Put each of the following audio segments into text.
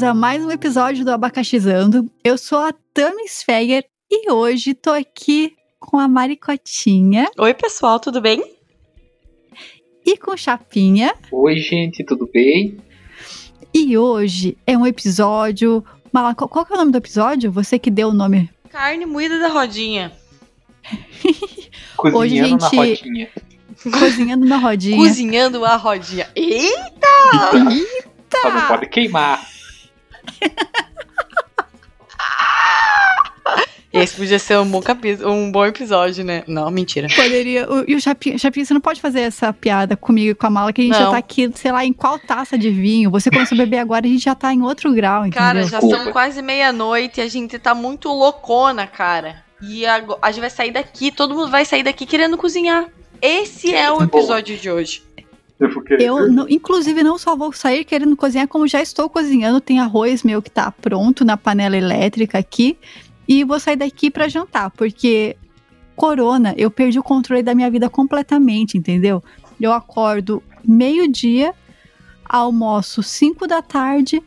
bem-vindos a mais um episódio do Abacaxizando. Eu sou a Tami Sfeger e hoje tô aqui com a Maricotinha. Oi, pessoal, tudo bem? E com Chapinha. Oi, gente, tudo bem? E hoje é um episódio. Mala, qual, que é o nome do episódio? Você que deu o nome. Carne moída da rodinha. Cozinhando Hoje, gente, na rodinha. Cozinhando na rodinha. Cozinhando a rodinha. Eita! Só não pode queimar. Esse podia ser um bom, capi- um bom episódio, né? Não, mentira. Poderia. o- E o Chapinha, Chapinha, você não pode fazer essa piada comigo e com a mala, que a gente já Não. tá aqui, sei lá, em qual taça de vinho. Você começou a beber agora, a gente já tá em outro grau, entendeu? Cara, já Desculpa. são quase meia-noite e a gente tá muito loucona, cara. E ago- a gente vai sair daqui, todo mundo vai sair daqui querendo cozinhar. Esse é o episódio de hoje. Querer- Eu, não- inclusive, não só vou sair querendo cozinhar, como já estou cozinhando. Tem arroz meu que tá pronto na panela elétrica aqui. E vou sair daqui pra jantar, porque corona, eu perdi o controle da minha vida completamente, entendeu? Eu acordo meio-dia, almoço 5 da tarde,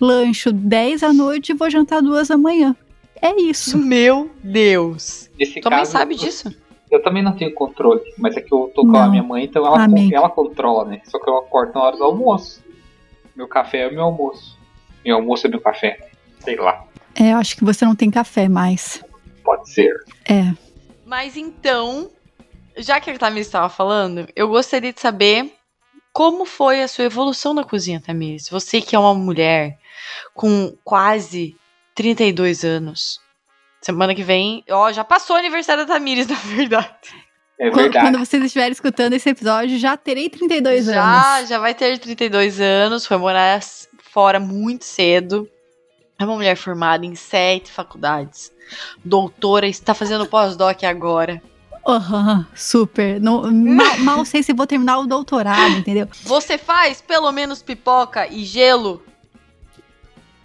lancho 10 da noite e vou jantar 2 da manhã. É isso. Meu Deus. Nesse Tua mãe sabe disso? Eu também não tenho controle, mas é que eu tô com a Não. minha mãe, então ela, ela controla, né? Só que eu acordo na hora do almoço. Meu café é meu almoço. Meu almoço é meu café. Sei lá, É, eu acho que você não tem café mais. pode ser. É. Mas então, já que a Tamires estava falando, eu gostaria de saber como foi a sua evolução na cozinha, Tamires. Você que é uma mulher com quase 32 anos. Semana que vem, ó, já passou o aniversário da Tamires, na verdade. É Quando, verdade. quando vocês estiverem escutando esse episódio, já terei 32 já, anos. já vai ter 32 anos, foi morar fora muito cedo. É uma mulher formada em sete faculdades. Doutora, está fazendo pós-doc agora. Aham, super. Não- mal, mal sei se vou terminar o doutorado, entendeu? Você faz pelo menos pipoca e gelo?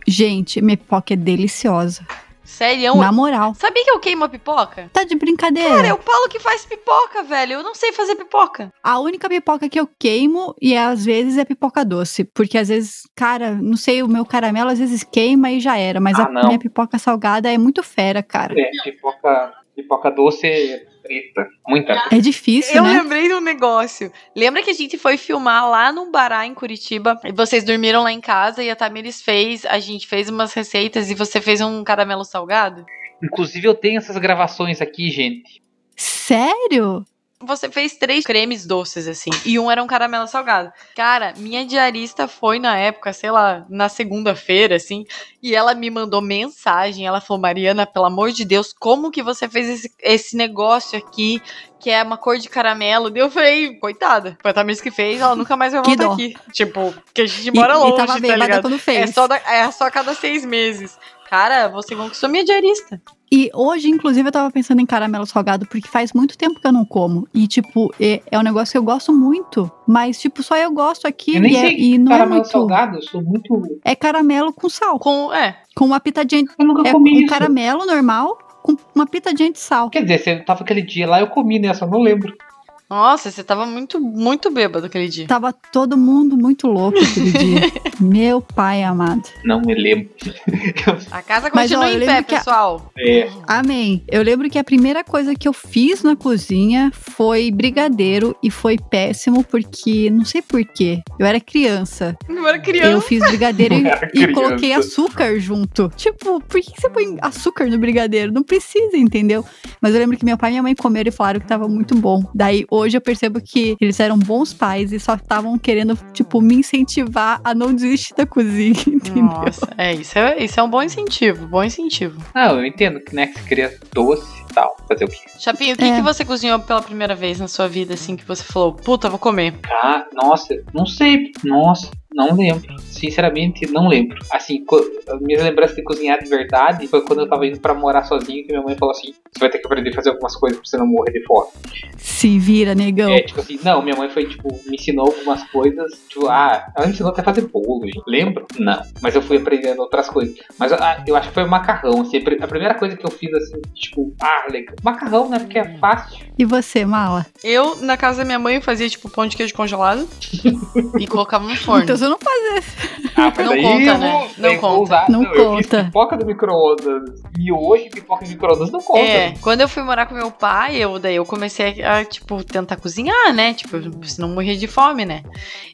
Gente, minha pipoca é deliciosa. Sério? Na moral. Sabia que eu queimo a pipoca? Tá de brincadeira. Cara, é o Paulo que faz pipoca, velho. Eu não sei fazer pipoca. A única pipoca que eu queimo, e às vezes é pipoca doce. Porque às vezes, cara, não sei, o meu caramelo às vezes queima e já era. Mas Ah, a não. minha pipoca salgada é muito fera, cara. É, pipoca, pipoca doce é treta. Muita treta. É difícil, eu né? lembrei de um negócio. Lembra que a gente foi filmar lá num bará em Curitiba? E vocês dormiram lá em casa e a Tamires fez, a gente fez umas receitas e você fez um caramelo salgado? Inclusive eu tenho essas gravações aqui, gente. Sério? Você fez três cremes doces, assim, e um era um caramelo salgado. Cara, minha diarista foi na época, sei lá, na segunda-feira, assim, e ela me mandou mensagem. Ela falou: Mariana, pelo amor de Deus, como que você fez esse, esse negócio aqui, que é uma cor de caramelo? Daí eu falei: coitada, foi a Tamiris que fez, ela nunca mais vai voltar dó. aqui. Tipo, que a gente E, mora e longe, tava tá bêbada ligado? quando fez. É só, da- é só a cada seis meses. Cara, você conquistou minha diarista. E hoje, inclusive, eu tava pensando em caramelo salgado, porque faz muito tempo que eu não como. E, tipo, é, é um negócio que eu gosto muito. Mas, tipo, só eu gosto aqui Eu nem e, é- sei e não é caramelo muito. salgado, eu sou muito. É caramelo com sal. Com, é, Com uma pitadinha. de- Eu nunca É comi um isso. caramelo normal com uma pitadinha de sal. Quer dizer, você tava aquele dia lá, eu comi, né? Só não lembro. Nossa, você tava muito, muito bêbado aquele dia. Tava todo mundo muito louco aquele dia. Meu pai amado. Não me lembro. A casa Mas, continua ó, eu em pé, que a- pessoal. É, Amém. Eu lembro que a primeira coisa que eu fiz na cozinha foi brigadeiro e foi péssimo porque não sei porquê. Eu era criança. Eu era Eu criança. fiz brigadeiro e, e coloquei açúcar junto. Tipo, por que que você põe açúcar no brigadeiro? Não precisa, entendeu? Mas eu lembro que meu pai e minha mãe comeram e falaram que tava muito bom. Daí hoje eu percebo que eles eram bons pais e só estavam querendo, tipo, me incentivar a não desistir da cozinha, entendeu? Nossa, é isso, é isso é um bom incentivo, bom incentivo. não, eu entendo que, né, que você queria doce e tal, fazer o quê? Chapinho, o que, É. que você cozinhou pela primeira vez na sua vida, assim, que você falou, puta, vou comer? Ah, nossa, não sei, nossa, não lembro. Sinceramente, não lembro. Assim, minha lembrança de cozinhar de verdade foi quando eu tava indo pra morar sozinho, que minha mãe falou assim: você vai ter que aprender a fazer algumas coisas pra você não morrer de fome. Se vira, negão. É, tipo assim, não, minha mãe foi, tipo, me ensinou algumas coisas, tipo, ah, ela me ensinou até a fazer bolo, gente. Lembro? Não. Mas eu fui aprendendo outras coisas. Mas ah, eu acho que foi o macarrão, assim, a pri- a primeira coisa que eu fiz, assim, tipo, ah, legal. Macarrão, né, porque é fácil. E você, Mala? Eu, na casa da minha mãe, fazia tipo pão de queijo congelado e colocava no forno. Então você não faz Ah, mas Não conta, eu né? Não eu vou conta. usar- Não Eu fiz conta. pipoca do micro-ondas. E hoje pipoca de micro-ondas não conta. É, quando eu fui morar com meu pai, eu daí eu comecei a, tipo, tentar cozinhar, né? Tipo, senão morrer de fome, né?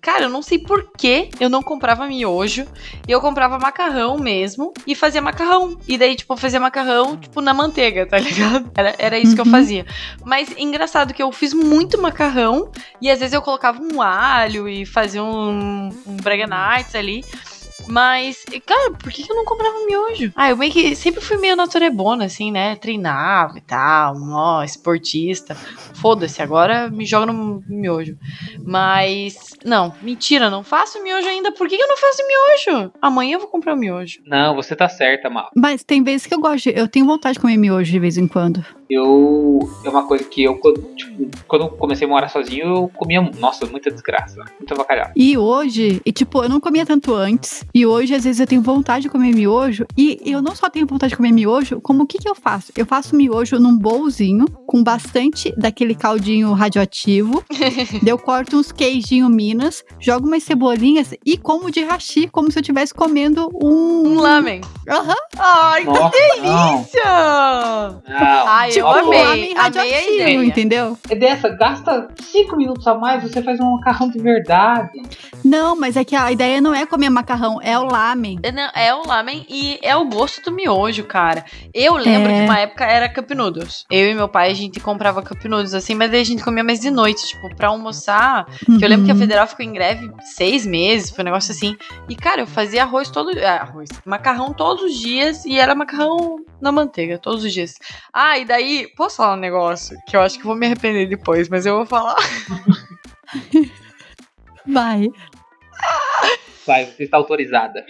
Cara, eu não sei por que eu não comprava miojo. Eu comprava macarrão mesmo e fazia macarrão. E daí, tipo, eu fazia macarrão, tipo, na manteiga, tá ligado? Era, era isso que eu Uhum. fazia. Mas engraçado que eu fiz muito macarrão e às vezes eu colocava um alho e fazia um, um Braga Nights ali. Mas, cara, por que eu não comprava miojo? Ah, eu meio que sempre fui meio naturebona, assim, né? Treinava e tal, ó, esportista. Foda-se, agora me joga no miojo. Mas, não, mentira, não faço miojo ainda. Por que que eu não faço miojo? Amanhã eu vou comprar o miojo. Não, você tá certa, Mal. Mas tem vezes que eu gosto, de- eu tenho vontade de comer miojo de vez em quando. Eu. É uma coisa que eu, quando, tipo, quando eu comecei a morar sozinho, eu comia. Nossa, muita desgraça. Muita bacalhau. E hoje, e tipo, eu não comia tanto antes. E hoje, às vezes, eu tenho vontade de comer miojo. E eu não só tenho vontade de comer miojo, como o que, que eu faço? Eu faço miojo num bolzinho com bastante daquele caldinho radioativo. eu corto uns queijinho Minas, jogo umas cebolinhas e como de hashi, como se eu estivesse comendo um. Um lamen. Aham. Ai, que Nossa, não. delícia! não. Ai, eu amei. Amei a ideia. entendeu? É dessa, gasta 5 minutos a mais, você faz um macarrão de verdade. Não, mas é que a ideia não é comer macarrão, é o lamen. É, não, é o lamen e é o gosto do miojo, cara. Eu lembro É. que uma época era Cup Noodles. Eu e meu pai, a gente comprava Cup Noodles assim, mas daí a gente comia mais de noite, tipo, pra almoçar. Que eu lembro que a Uhum. Federal ficou em greve seis meses, foi um negócio assim. E, cara, eu fazia arroz todo ah, arroz, macarrão todos os dias e era macarrão na manteiga, todos os dias. Ah, e daí, posso falar um negócio que eu acho que eu vou me arrepender depois, mas eu vou falar. Vai. Vai, você está autorizada.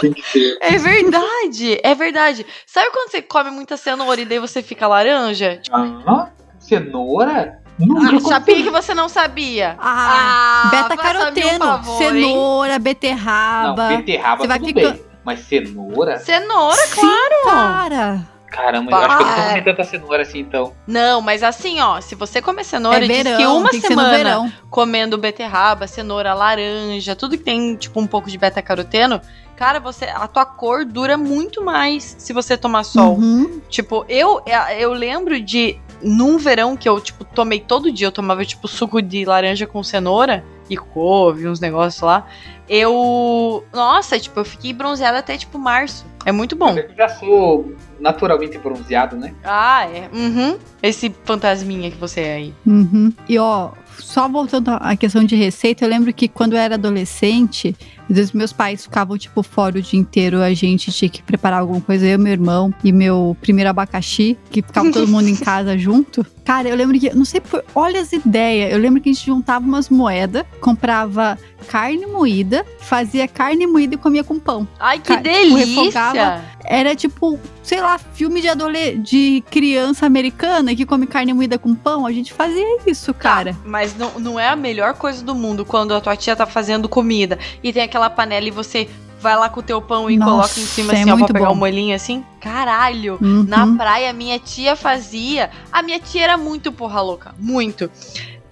Tem que ser. É verdade, é verdade. Sabe quando você come muita cenoura e daí você fica laranja? Tipo, Ah, cenoura? Nunca ah, sabia que você não sabia. Ah, um beta-caroteno, favor, hein? cenoura, Não, beterraba. beterraba Você vai tudo ficar- bem. Mas cenoura? Cenoura, Sim, claro. cara. Caramba, eu acho que eu não Para. comi tanta cenoura assim, então. Não, mas assim, ó, se você comer cenoura, é diz verão, que uma tem que semana verão. comendo beterraba, cenoura, laranja, tudo que tem, tipo, um pouco de beta-caroteno, cara, você, a tua cor dura muito mais se você tomar sol. Uhum. Tipo, eu, eu lembro de, num verão que eu, tipo, tomei todo dia, eu tomava, tipo, suco de laranja com cenoura e couve, uns negócios lá. Eu, nossa, tipo, eu fiquei bronzeada até, tipo, março. É muito bom. Eu já sou naturalmente bronzeado, né? Ah, é. Uhum. Esse fantasminha que você é aí. Uhum. E ó, só voltando à questão de receita, eu lembro que quando eu era adolescente, às vezes meus pais ficavam, tipo, fora o dia inteiro, a gente tinha que preparar alguma coisa, eu, meu irmão e meu primeiro abacaxi, que ficava todo mundo em casa junto. Cara, eu lembro que, não sei por, olha as ideias, eu lembro que a gente juntava umas moedas, comprava carne moída, fazia carne moída e comia com pão. Ai, que Ca- tipo, delícia! refogava. Era tipo, sei lá, filme de adole de criança americana que come carne moída com pão. A gente fazia isso, cara. Mas não, não é a melhor coisa do mundo quando a tua tia tá fazendo comida e tem aquela panela e você vai lá com o teu pão e Nossa, coloca em cima é assim, ó, pra pegar bom. um molinho assim. Caralho! Uhum. Na praia, minha tia fazia. A minha tia era muito porra louca. Muito.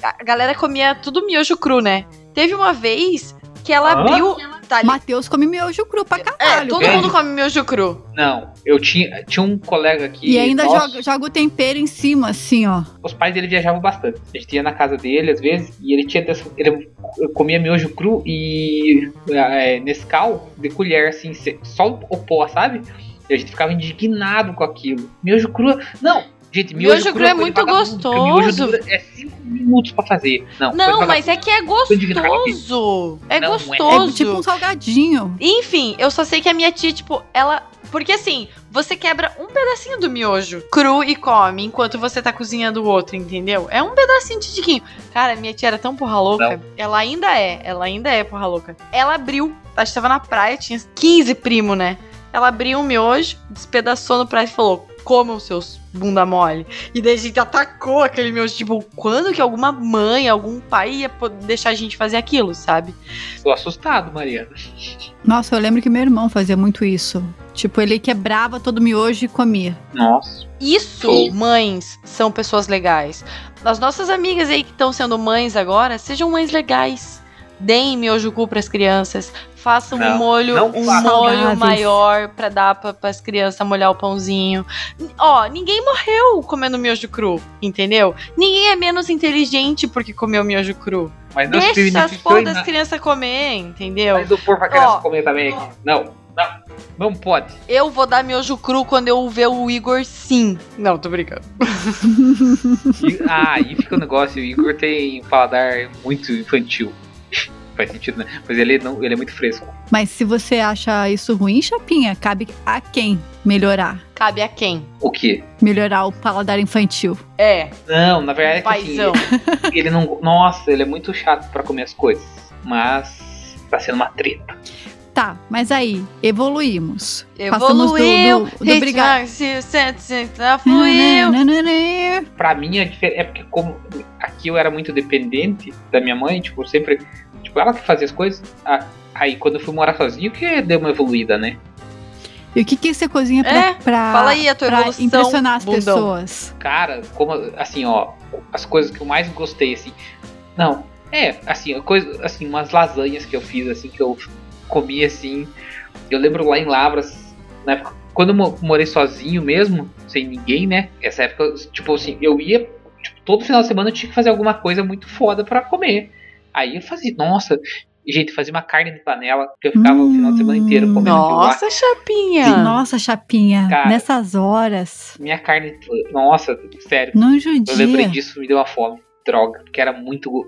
A galera comia tudo miojo cru, né? Teve uma vez que ela Hã? abriu. Tá ali. Matheus come miojo cru pra É, caralho. todo velho. mundo come miojo cru. Não, eu tinha, tinha um colega que. E ainda nossa, joga, joga o tempero em cima, assim, ó. Os pais dele viajavam bastante. A gente ia na casa dele às vezes e ele tinha dessa- ele comia miojo cru e é, Nescau de colher assim, só o pó, sabe? E a gente ficava indignado com aquilo. Miojo cru, não. Gente, miojo, Miojo cru é coisa muito vagabundo, porque o Miojo gostoso. dura é 5 minutos pra fazer. Não, Não, mas é que é gostoso. É Não, não é. É gostoso. tipo um salgadinho. Enfim, eu só sei que a minha tia, tipo, ela. Porque assim, você quebra um pedacinho do miojo cru e come enquanto você tá cozinhando o outro, entendeu? É um pedacinho de tiquinho. Cara, minha tia era tão porra louca. Ela ainda é, ela ainda é porra louca. Ela abriu, a gente tava na praia, tinha 15 primo, né? Ela abriu um miojo, despedaçou no prato e falou: comam seus bunda mole. E daí a gente atacou aquele meu, tipo, quando que alguma mãe, algum pai ia deixar a gente fazer aquilo, sabe? Tô assustado, Mariana. Nossa, eu lembro que meu irmão fazia muito isso. Tipo, ele quebrava todo o miojo e comia. Nossa. Isso, Sim. mães, são pessoas legais. As nossas amigas aí que estão sendo mães agora, sejam mães legais. Deem miojo cu pras crianças. Façam um Não, molho, não um molho Saudáveis. maior pra dar pra, pras crianças molhar o pãozinho. Ó, ninguém morreu comendo miojo cru, entendeu? Ninguém é menos inteligente porque comeu miojo cru. Mas não Deixa as porra das crianças comer, entendeu? Mas o porco vai querer Ó, comer também aqui. Não, não. Não pode. Eu vou dar miojo cru quando eu ver o Igor sim. Não, tô brincando. Ah, aí fica o negócio. O Igor tem um paladar muito infantil. Faz sentido, né? Mas ele, não, ele é muito fresco. Mas se você acha isso ruim, Chapinha, cabe a quem melhorar? Cabe a quem? O quê? Melhorar o paladar infantil. É, Não, na verdade é que assim, paizão. ele não. Nossa, ele é muito chato pra comer as coisas. Mas tá sendo uma treta. Tá, mas aí, evoluímos. Evoluiu, Passamos do, do, do brigar. Fluiu. Pra mim, a diferença é porque como aqui eu era muito dependente da minha mãe, tipo, sempre. Tipo, ela que fazia as coisas. Aí quando eu fui morar sozinho, que deu uma evoluída, né? E o que, que você cozinha pra, É, pra, Fala aí a tua pra evolução, impressionar as bundão. pessoas? Cara, como assim, ó, as coisas que eu mais gostei, assim. Não, é, assim, coisa, assim, umas lasanhas que eu fiz, assim, que eu comi assim. Eu lembro lá em Lavras, na época, quando eu mo- morei sozinho mesmo, sem ninguém, né? Essa época, tipo assim, eu ia, tipo, todo final de semana eu tinha que fazer alguma coisa muito foda pra comer. Aí eu fazia, nossa, gente, fazia uma carne de panela, que eu ficava o final de semana inteiro comendo. Nossa, chapinha. Nossa, Chapinha, Cara. nessas horas. Minha carne, nossa, sério. Não Eu lembrei judia. disso, me deu uma fome. Droga, porque era muito.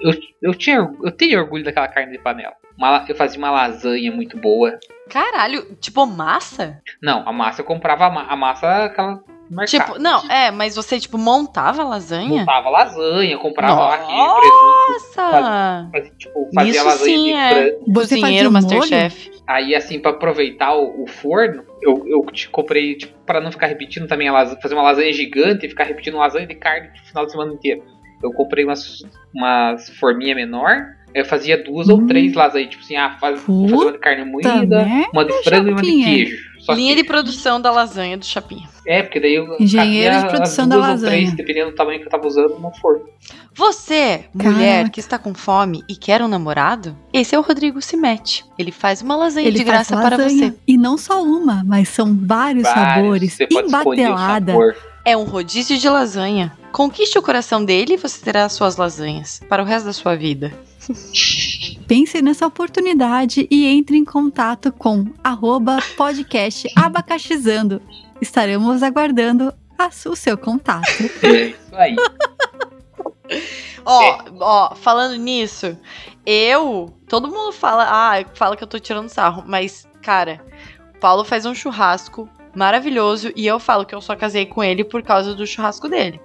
Eu, eu, tinha, eu tenho orgulho daquela carne de panela. Uma eu fazia uma lasanha muito boa. Caralho, tipo massa? Não, a massa eu comprava a, ma- a massa aquela no mercado. Tipo, não, é, mas você, tipo, montava lasanha? Montava lasanha, comprava Nossa! aqui, Nossa! fazia, tipo, fazia Isso lasanha sim de é. fazia Cozinheiro? Masterchef. Aí, assim, pra aproveitar o, o forno, eu, eu te comprei, tipo, pra não ficar repetindo também a lasanha, fazer uma lasanha gigante e ficar repetindo lasanha de carne o final de semana inteiro. Eu comprei umas, umas forminha menor, eu fazia duas ou Hum. três lasanhas, tipo assim, ah, faz, vou fazer uma de carne moída, né? uma de frango e uma de queijo. Só Linha que, de produção da lasanha do Chapinha. É, porque daí eu Engenheiro de produção as da ou lasanha. três, dependendo do tamanho que eu tava usando, no forno. Você, mulher Caraca. que está com fome e quer um namorado, esse é o Rodrigo Cimete. Ele faz uma lasanha Ele de faz graça para lasanha. você. E não só uma, mas são vários, Vários, sabores. você pode escolher o Embatelada. sabor. É um rodízio de lasanha. Conquiste o coração dele e você terá as suas lasanhas para o resto da sua vida. Pense nessa oportunidade e entre em contato com arroba podcast abacaxizando. Estaremos aguardando a- o seu contato. É isso aí. Ó, ó, falando nisso, eu. Todo mundo fala, ah, fala que eu tô tirando sarro, mas, cara, o Paulo faz um churrasco maravilhoso e eu falo que eu só casei com ele por causa do churrasco dele.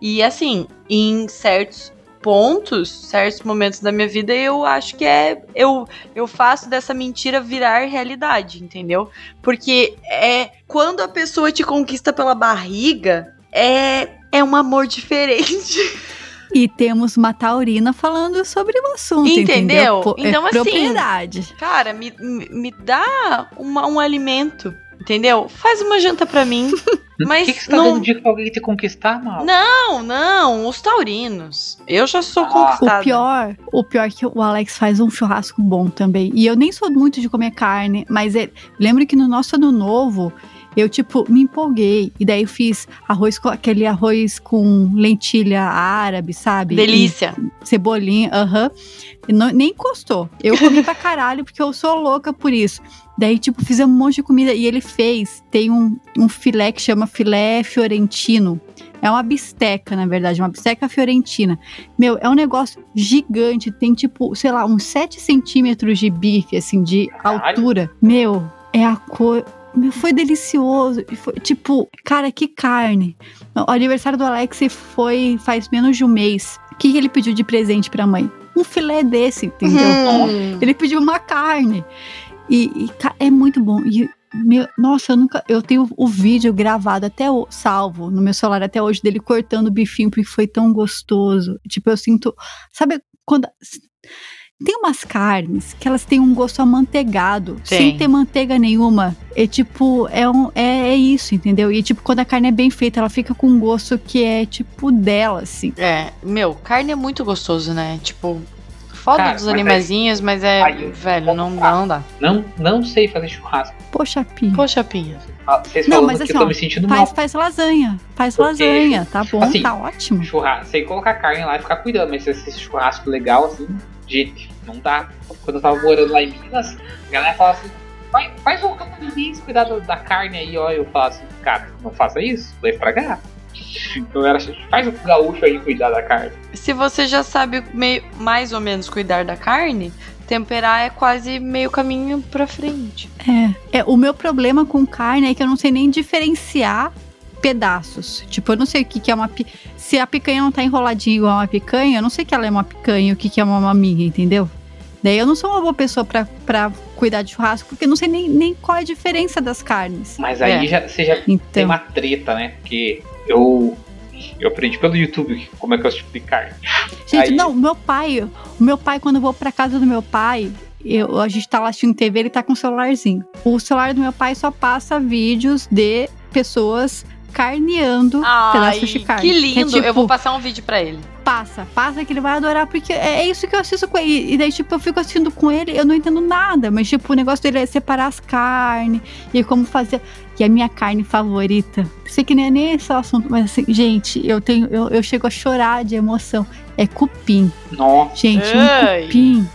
E assim, em certos pontos, certos momentos da minha vida, eu acho que é. Eu, eu faço dessa mentira virar realidade, entendeu? Porque é quando a pessoa te conquista pela barriga, é, é um amor diferente. E temos uma taurina falando sobre o assunto, Entendeu? entendeu? Pô, Então, é assim, propriedade. Cara, me, me, me dá uma- um alimento, entendeu? Faz uma janta pra mim. Mas Por que, que você tá não- dando dica pra alguém te conquistar, mal? Não, não, os taurinos. Eu já sou Ah. conquistada. O pior, o pior é que o Alex faz um churrasco bom também. E eu nem sou muito de comer carne, mas ele, lembro que no nosso ano novo eu tipo me empolguei e daí eu fiz arroz com aquele arroz com lentilha árabe, sabe? Delícia. E cebolinha, aham. E não- nem encostou. Eu comi pra caralho porque eu sou louca por isso. Daí, tipo, fizemos um monte de comida e ele fez. Tem um, um filé que chama filé fiorentino. É uma bisteca, na verdade, uma bisteca fiorentina. Meu, é um negócio gigante. Tem, tipo, sei lá, uns 7 centímetros de bife, assim, de Caralho. altura. Meu, é a cor. Meu, foi delicioso. Foi, tipo, cara, que carne. O aniversário do Alex foi faz menos de um mês. O que, que ele pediu de presente pra mãe? Um filé desse, entendeu? Hum. Ele pediu uma carne. E, e, é muito bom. E Meu, nossa, eu nunca. Eu tenho o vídeo gravado até o salvo no meu celular até hoje dele cortando o bifinho porque foi tão gostoso. Tipo, eu sinto. Sabe quando. Tem umas carnes que elas têm um gosto amanteigado, Tem. sem ter manteiga nenhuma. É tipo, é, um, é, é isso, entendeu? E tipo, quando a carne é bem feita, ela fica com um gosto que é tipo dela, assim. É, meu, carne é muito gostoso, né? Tipo, foda Cara, dos aí- animaizinhos, mas é. aí eu- velho, não, não dá. Não, não sei fazer churrasco. Poxa, Pia. Poxa, Pinha. Ah, Vocês Não, mas que assim, eu tô ó, me sentindo Faz, mal. faz lasanha. Faz Porque, lasanha, tá bom, assim, tá ótimo. Churrasco, sei colocar carne lá e ficar cuidando, mas esse churrasco legal, assim, gente, não dá. Quando eu tava morando lá em Minas, a galera falava assim, "Vai- faz um catarinense cuidar da, da carne aí, ó. Eu falava assim, cara, não faça isso, vai estragar. Então era assim, faz o gaúcho aí cuidar da carne. Se você já sabe meio, mais ou menos cuidar da carne, temperar é quase meio caminho pra frente. É, é, o meu problema com carne é que eu não sei nem diferenciar pedaços. Tipo, eu não sei o que, que é uma. pi- Se a picanha não tá enroladinha igual uma picanha, eu não sei que ela é uma picanha e o que, que é uma maminha, entendeu? Daí eu não sou uma boa pessoa pra, pra cuidar de churrasco, porque eu não sei nem, nem qual é a diferença das carnes. Mas aí É. já, você já tem Então, uma treta, né? Porque eu, eu aprendi pelo YouTube como é que é o tipo de carne. gente, aí- não, o meu pai, o meu pai, quando eu vou pra casa do meu pai, eu, a gente tá lá assistindo TV, ele tá com o celularzinho. O celular do meu pai só passa vídeos de pessoas carneando Ai, pedaços de carne. que é lindo. tipo- Eu vou passar um vídeo pra ele. passa, passa que ele vai adorar, porque é é isso que eu assisto com ele. E daí, tipo, eu fico assistindo com ele, eu não entendo nada, mas, tipo, o negócio dele é separar as carnes e como fazer. E a minha carne favorita, sei que nem é nem esse o assunto, mas assim, gente, eu tenho, eu, eu chego a chorar de emoção. É cupim. Nossa, Gente, um cupim.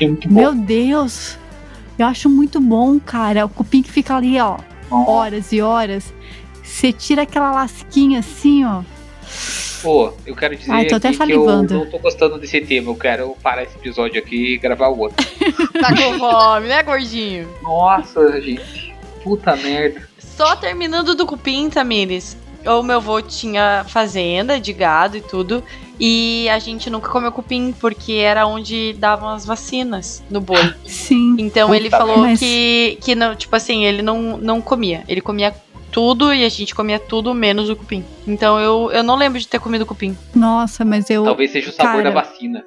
é muito bom. Meu Deus. Eu acho muito bom, cara. O cupim que fica ali, ó, horas e horas. Você tira aquela lasquinha assim, ó. Pô, eu quero dizer Ai, tô até que eu não tô gostando desse tema. Eu quero parar esse episódio aqui e gravar o outro. Tá com fome, né, gordinho? Nossa, gente. Puta merda. Só terminando do cupim, Tamires. O meu avô tinha fazenda de gado e tudo. E a gente nunca comeu cupim, porque era onde davam as vacinas no boi. Sim. Então Puta ele falou merda. que, que não, tipo assim, ele não, não comia. Ele comia tudo e a gente comia tudo menos o cupim. Então eu, eu não lembro de ter comido cupim. Nossa, mas eu. Talvez seja o sabor cara, da vacina.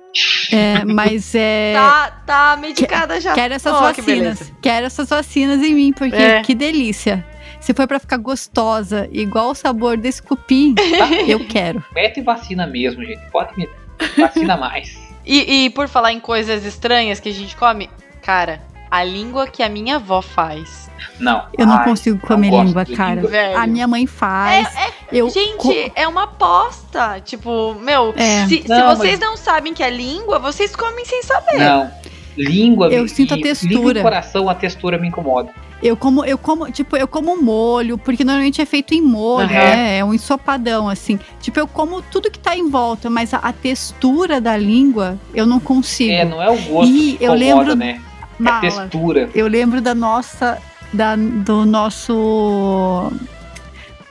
É, mas é. Tá, tá medicada já. Quero essas Oh, que vacinas. beleza. Quero essas vacinas em mim, porque É. que delícia. Se for pra ficar gostosa, igual o sabor desse cupim, eu quero. Mete vacina mesmo, gente. Pode meter. Vacina mais. E, e por falar em coisas estranhas que a gente come, cara, a língua que a minha avó faz. Não. Eu não Ai, consigo não comer gosto língua, cara. língua. A minha mãe faz. eu Gente, co- é uma aposta. Tipo, meu, É. se, se Não, vocês não sabem que é língua, vocês comem sem saber. Não. Língua. Eu e- sinto a textura. e coração, a textura me incomoda. Eu como, eu como, tipo, eu como molho, porque normalmente é feito em molho, Aham. né? É um ensopadão, assim. Tipo, eu como tudo que tá em volta, mas a, a textura da língua eu não consigo. É, não é o gosto que eu lembro- né? É a Bala. textura. Eu lembro da nossa. Da, do nosso.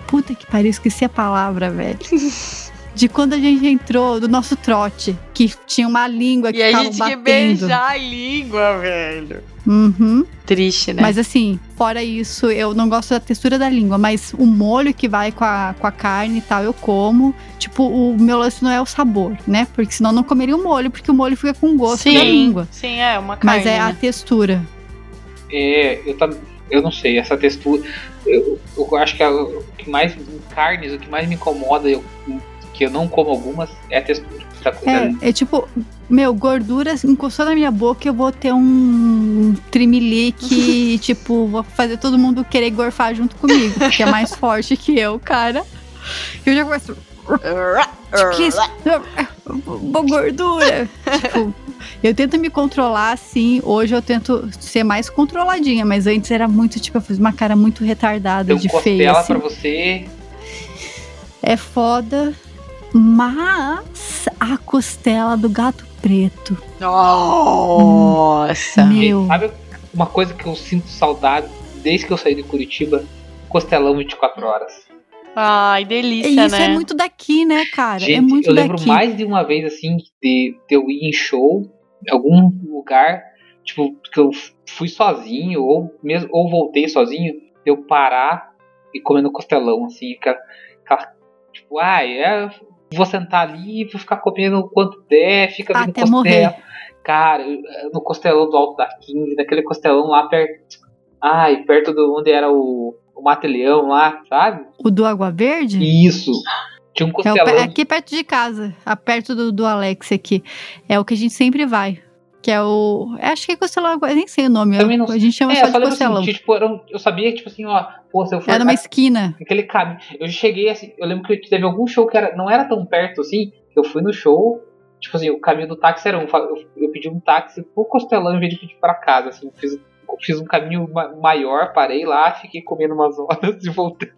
Puta que pariu, esqueci a palavra, velho. De quando a gente entrou, do nosso trote, que tinha uma língua que E a ficava gente tinha que batendo. beijar a língua, velho. Uhum. Triste, né? Mas assim, fora isso, eu não gosto da textura da língua, mas o molho que vai com a, com a carne e tal, eu como. Tipo, o meu lance não é o sabor, né? Porque senão eu não comeria o molho, porque o molho fica com gosto sim, da língua. Sim, é uma carne. Mas é a né? textura. É, eu, tam, eu não sei, essa textura. Eu, eu acho que a- o que mais. Carnes, o que mais me incomoda, eu, que eu não como algumas, é a textura. Essa coisa ali. É, é tipo, meu, gordura encostou na minha boca, eu vou ter um trimelique e, tipo, vou fazer todo mundo querer gorfar junto comigo, porque é mais forte que eu, cara. Eu já começo. Tipo, gordura. tipo, eu tento me controlar assim. Hoje eu tento ser mais controladinha, mas antes era muito, tipo, eu fiz uma cara muito retardada Então, de feia. Assim. pra você. É foda. Mas a costela do gato preto. Nossa. Meu. Sabe uma coisa que eu sinto saudade desde que eu saí de Curitiba? Costelão 24 horas. Ai, E delícia, isso né? é muito daqui, né, cara? Gente, é muito eu lembro daqui. mais de uma vez assim de, de eu ir em show, em algum lugar, tipo, que eu fui sozinho, ou mesmo ou voltei sozinho, eu parar e comer no costelão, assim, aquela, aquela tipo, ai, é, vou sentar ali, vou ficar comendo o quanto der, fica vendo Até costela. morrer. Cara, eu- no costelão do Alto da 15, daquele costelão lá perto. Ai, perto do onde era o, o Mata-Leão lá, sabe? O do Água Verde? Isso. Tinha um É o costelão. aqui perto de casa, perto do, do Alex aqui. É o que a gente sempre vai. Que é o. Acho que é Costelão. Eu nem sei o nome. Eu- não a gente chama É, só eu de falei assim, Costelão. tinha, tipo, um- eu sabia que, tipo assim, ó, pô, se eu for Era numa esquina. aquele caminho. Eu cheguei assim, eu lembro que teve algum show que era, não era tão perto assim, que eu fui no show, tipo assim, o caminho do táxi era um. Eu, eu pedi um táxi pro Costelão em vez de pedir pra casa, assim, fiz, fiz um caminho ma- maior, parei lá, fiquei comendo umas horas e voltei.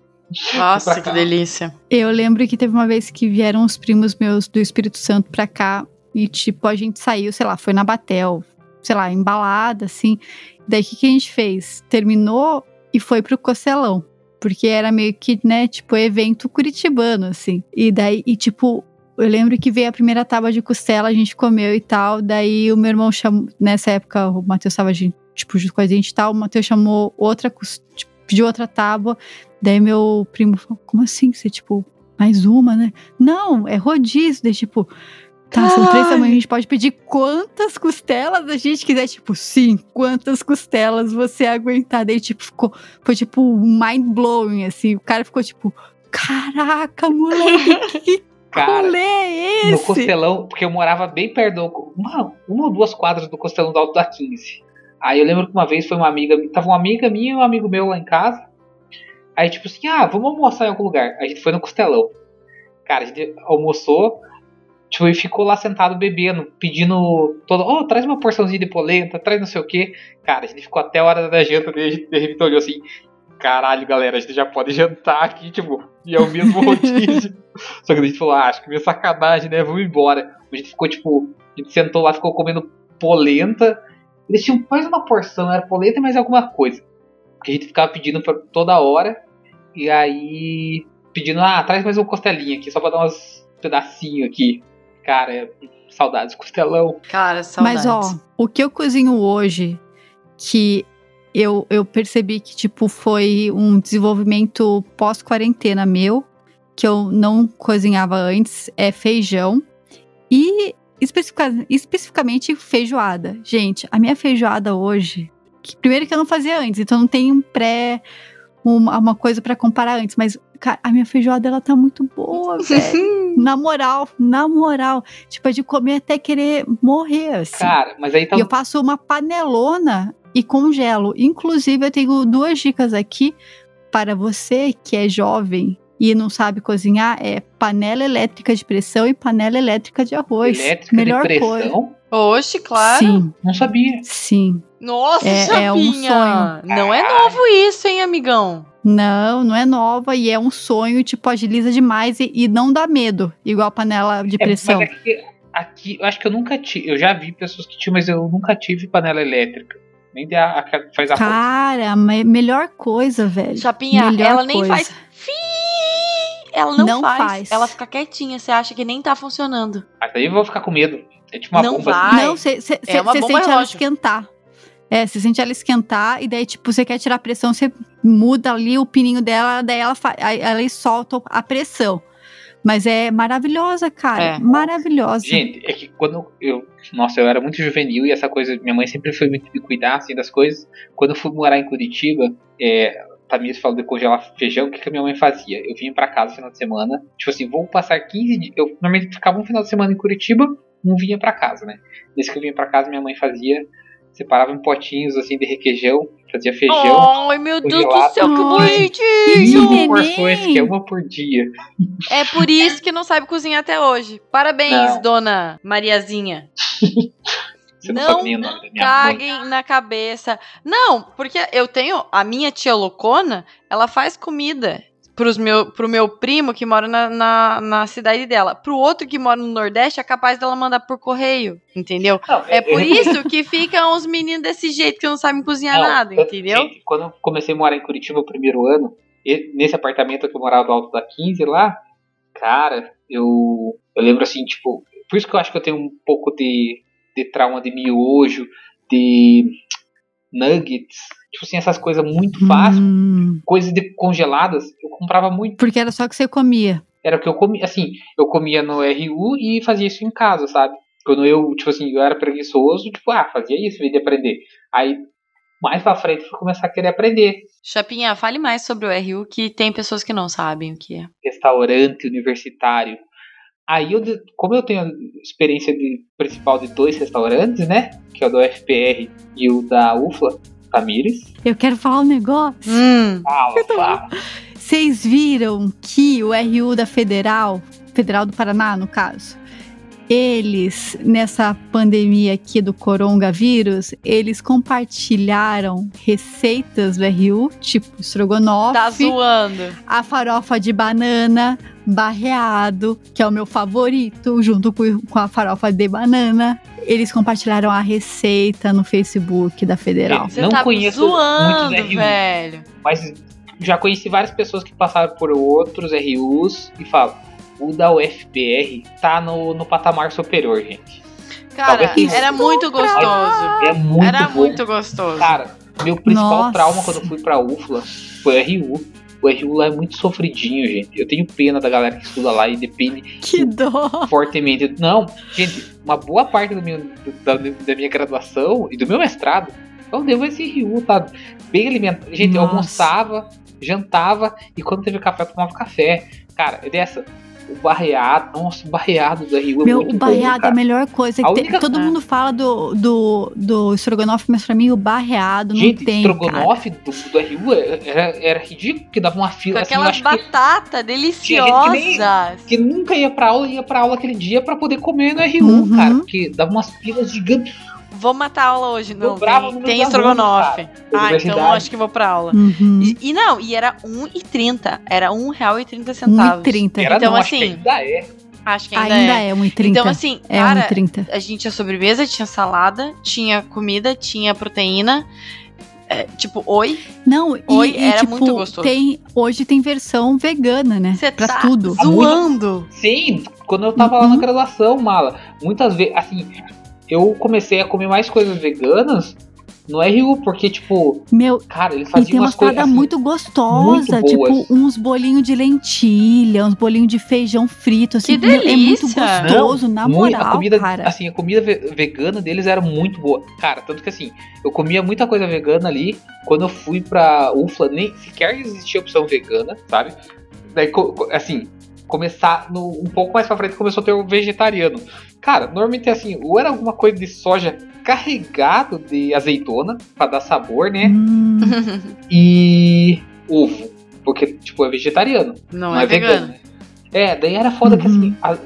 Nossa, que delícia. Eu lembro que teve uma vez que vieram os primos meus do Espírito Santo pra cá. E, tipo, a gente saiu, sei lá, foi na Batel, sei lá, embalada, assim. Daí o que, que a gente fez? Terminou e foi pro Costelão. Porque era meio que, né, tipo, evento curitibano, assim. E daí, e tipo, eu lembro que veio a primeira tábua de costela, a gente comeu e tal. Daí o meu irmão chamou, nessa época, o Matheus tava, gente, tipo, junto com a gente e tal. O Matheus chamou outra, tipo, pediu outra tábua. Daí meu primo falou, como assim? Você, tipo, mais uma, né? Não, é rodízio. Daí, tipo, tá, são três tamanhos. A gente pode pedir quantas costelas a gente quiser. Tipo, sim, quantas costelas você aguentar. Daí, tipo, ficou, foi tipo mind blowing, assim. O cara ficou tipo, caraca, moleque, que Cara, rolê é no esse? Costelão, porque eu morava bem perto, do, uma, uma ou duas quadras do Costelão do Alto da 15. Aí eu lembro que uma vez foi uma amiga, tava uma amiga minha e um amigo meu lá em casa. Aí tipo assim, ah, vamos almoçar em algum lugar. A gente foi no Costelão. Cara, a gente almoçou, tipo, e ficou lá sentado bebendo, pedindo todo, oh, traz uma porçãozinha de polenta, traz não sei o que. Cara, a gente ficou até a hora da janta, daí a gente olhou assim, caralho, galera, a gente já pode jantar aqui, tipo, e é o mesmo rodízio. Só que a gente falou, ah, acho que meio sacanagem, né? Vamos embora. A gente ficou, tipo, a gente sentou lá, ficou comendo polenta. Eles tinham mais uma porção, era polenta e mais alguma coisa. Que a gente ficava pedindo pra toda hora. E aí, pedindo, ah, traz mais uma costelinha aqui, só pra dar uns pedacinhos aqui. Cara, é- saudades, costelão. Cara, saudades. Mas, ó, o que eu cozinho hoje, que eu, eu percebi que, tipo, foi um desenvolvimento pós-quarentena meu, que eu não cozinhava antes, é feijão. E especifica- especificamente feijoada. Gente, a minha feijoada hoje, que, primeiro que eu não fazia antes, então não tem um pré, uma, uma coisa pra comparar antes, mas, cara, a minha feijoada, ela tá muito boa, velho. Na moral, na moral. Tipo, é de comer até querer morrer, assim. Cara, mas aí tá. E eu faço uma panelona e congelo. Inclusive, eu tenho duas dicas aqui para você que é jovem e não sabe cozinhar: é panela elétrica de pressão e panela elétrica de arroz. elétrica Melhor de coisa. pressão. Oxe, claro. Sim, Não sabia. sim. Nossa, É- é um Chapinha. sonho. Não é Caralho. novo isso, hein, amigão? Não, não é nova e é um sonho, tipo, agiliza demais e, e não dá medo, igual a panela de É, pressão. mas aqui, aqui, eu acho que eu nunca tive. Eu já vi pessoas que tinham, mas eu nunca tive panela elétrica. Nem de a, a que faz arroz. Cara, me- melhor coisa, velho. Chapinha, Melhor ela nem coisa. faz. Fi! Ela não, Não faz. faz. Ela fica quietinha. Você acha que nem tá funcionando. Mas aí eu vou ficar com medo. É tipo uma Não bomba. vai. Não, você É uma bomba sente ela relógio. esquentar. É, você sente ela esquentar e daí, tipo, você quer tirar a pressão, você muda ali o pininho dela, daí ela, ela solta a pressão. Mas é maravilhosa, cara. É. Maravilhosa. Gente, é que quando eu. Nossa, eu era muito juvenil e essa coisa. Minha mãe sempre foi muito de cuidar assim, das coisas. Quando eu fui morar em Curitiba, é, Tamires falou de congelar feijão, o que, que a minha mãe fazia? Eu vinha pra casa no final de semana, tipo assim, vou passar 15 dias. Eu normalmente ficava um final de semana em Curitiba, não vinha pra casa, né? Nesse que eu vinha pra casa, minha mãe fazia, separava em potinhos assim de requeijão, fazia feijão. Ai, meu Deus do céu, que bonitinho! porções, que é uma por dia. É por isso que não sabe cozinhar até hoje. Parabéns, Não. dona Mariazinha. Você não, Não sabe nem o nome da minha mãe. Caguem na cabeça. Não, porque eu tenho. A minha tia Locona, ela faz comida pros meu, pro meu primo que mora na, na, na cidade dela. Pro outro que mora no Nordeste, é capaz dela mandar por correio. Entendeu? Não, É por eu- isso que ficam os meninos desse jeito que não sabem cozinhar Não, nada, eu- entendeu? quando eu comecei a morar em Curitiba o primeiro ano, nesse apartamento que eu morava do Alto da 15 lá, cara, eu, eu lembro assim, tipo, por isso que eu acho que eu tenho um pouco de, de trauma de miojo, de nuggets, tipo assim, essas coisas muito fáceis, Hum, coisas de congeladas, eu comprava muito. porque era só que você comia. Era o que eu comia, assim, eu comia no RU e fazia isso em casa, sabe? Quando eu, tipo assim, eu era preguiçoso, tipo, ah, fazia isso, em vez de aprender. Aí, mais pra frente, fui começar a querer aprender. Chapinha, fale mais sobre o RU, que tem pessoas que não sabem o que é. Restaurante universitário. Aí, eu, como eu tenho experiência de, principal de dois restaurantes, né? Que é o do FPR e o da UFLA, Tamires. Eu quero falar um negócio. Hum, Fala, fala. Vocês viram que o RU da Federal, Federal do Paraná, no caso, eles, nessa pandemia aqui do coronavírus, eles compartilharam receitas do RU, tipo estrogonofe, tá zoando. a farofa de banana, barreado, que é o meu favorito, junto com, a farofa de banana. Eles compartilharam a receita no Facebook da Federal. Você Não tá conheço zoando, muitos RU. velho. Mas já conheci várias pessoas que passaram por outros RUs e falam, o da UFPR tá no, no patamar superior, gente. Cara, era muito gostoso. É muito Era bom. muito gostoso. Cara, meu principal Nossa. trauma quando eu fui pra UFLA foi o RU. O RU lá é muito sofridinho, gente. Eu tenho pena da galera que estuda lá e depende Que dó! fortemente. Não, gente, uma boa parte do meu, do- da, da minha graduação e do meu mestrado, eu devo esse RU, tá bem alimentado. Gente, eu Nossa. almoçava, jantava e quando teve café, eu tomava café. Cara, é dessa. O barreado, nossa, o barreado do RU é Meu, muito o barreado bom, é a cara. melhor coisa. A que tem- única- todo É. mundo fala do, do, do estrogonofe, mas pra mim o barreado não Gente, tem. cara. estrogonofe do, do RU era, era ridículo, que dava uma Com fila. Assim, eu aquelas que batatas deliciosas. que nunca ia pra aula, ia pra aula aquele dia pra poder comer no RU, Uhum. cara. Porque dava umas filas gigantes. Vou matar a aula hoje. Não, Dobrava o tem, estrogonofe. Ah, então acho que vou pra aula. Uhum. E, e não, e era R$1,30. Era R$1,30. 1,30. Era Então, não, acho que assim, ainda é. Acho que ainda, Ainda é. é 1,30. Então, assim, é cara, 1,30. a gente tinha sobremesa, tinha salada, tinha comida, tinha proteína. É, tipo, oi, Não, e, Oi, e, era tipo, muito gostoso. Tem, hoje tem versão vegana, né? você pra tá tudo. zoando. Sim, quando eu tava lá Uhum. na graduação, mala, muitas vezes, assim, eu comecei a comer mais coisas veganas no RU, porque, tipo, Meu, cara, eles e faziam tem umas coisas. Assim, muito gostosas, muito tipo uns bolinhos de lentilha, uns bolinhos de feijão frito, assim. Que meu, É muito delícia! gostoso, na muito- moral, a comida, cara. assim, a comida ve- vegana deles era muito boa. Cara, tanto que assim, eu comia muita coisa vegana ali. Quando eu fui pra UFLA, nem sequer existia opção vegana, sabe? Daí, assim, começar no, um pouco mais pra frente começou a ter o vegetariano. Cara, normalmente é assim, ou era alguma coisa de soja carregado de azeitona pra dar sabor, né? Hum, E ovo, porque tipo é vegetariano. Não, é, vegano. É, daí era foda que Uhum. assim, a-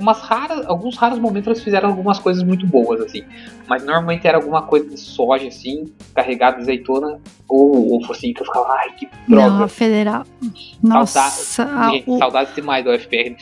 umas raras, alguns raros momentos eles fizeram algumas coisas muito boas, assim. Mas normalmente era alguma coisa de soja, assim, carregada de azeitona, ou ovo, assim, que eu ficava, ai, que não, droga. a federal. Nossa, a- Gente, o, saudades demais do UFPR.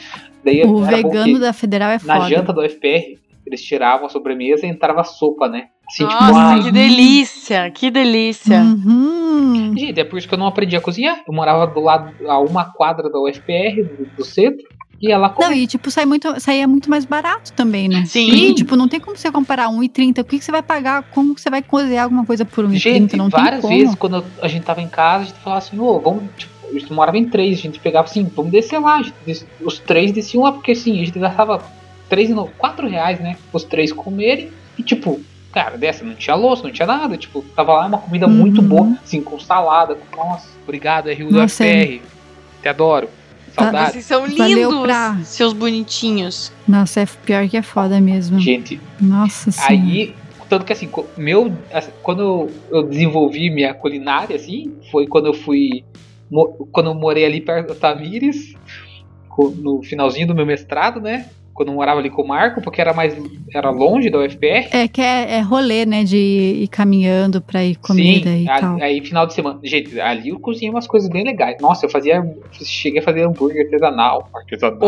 Daí o vegano da federal é na foda. janta do UFPR, eles tiravam a sobremesa e entrava sopa, né? Assim, tipo, Nossa, ai, que delícia, que delícia. Uhum. Gente, é por isso que eu não aprendi a cozinhar. Eu morava do lado, a uma quadra da UFPR, do, do centro, e ia lá Não, e tipo, sai muito, saía muito mais barato também, né? Sim. Tipo, não tem como você comparar 1,30. O que, que você vai pagar? Como você vai cozinhar alguma coisa por 1,30? Gente, Não várias vezes quando a gente tava em casa, a gente falava assim, ô, vamos, tipo, a gente morava em três, a gente pegava assim, vamos descer lá. Gente os três desciam lá, porque assim, a gente gastava três, não, quatro reais, né? Os três comerem, e tipo, cara, dessa não tinha louça, não tinha nada, tipo, tava lá uma comida muito Uhum. boa, assim, com salada, com, nossa, obrigado, é Rio do FPR, te adoro. Saudade. Vocês são lindos, pra- seus bonitinhos. Nossa, é pior que é foda mesmo. Gente, Nossa senhora. Aí, tanto que assim, meu, assim, quando eu, desenvolvi minha culinária, assim, foi quando eu fui, quando eu morei ali perto da Tamires, no finalzinho do meu mestrado, né? Quando eu morava ali com o Marco, porque era mais, era longe da UFPR. É que é, é rolê, né? De ir caminhando pra ir comida Sim, e a- tal. aí final de semana. Gente, ali eu cozinhei umas coisas bem legais. Nossa, eu fazia. Cheguei a fazer hambúrguer artesanal. Artesanal.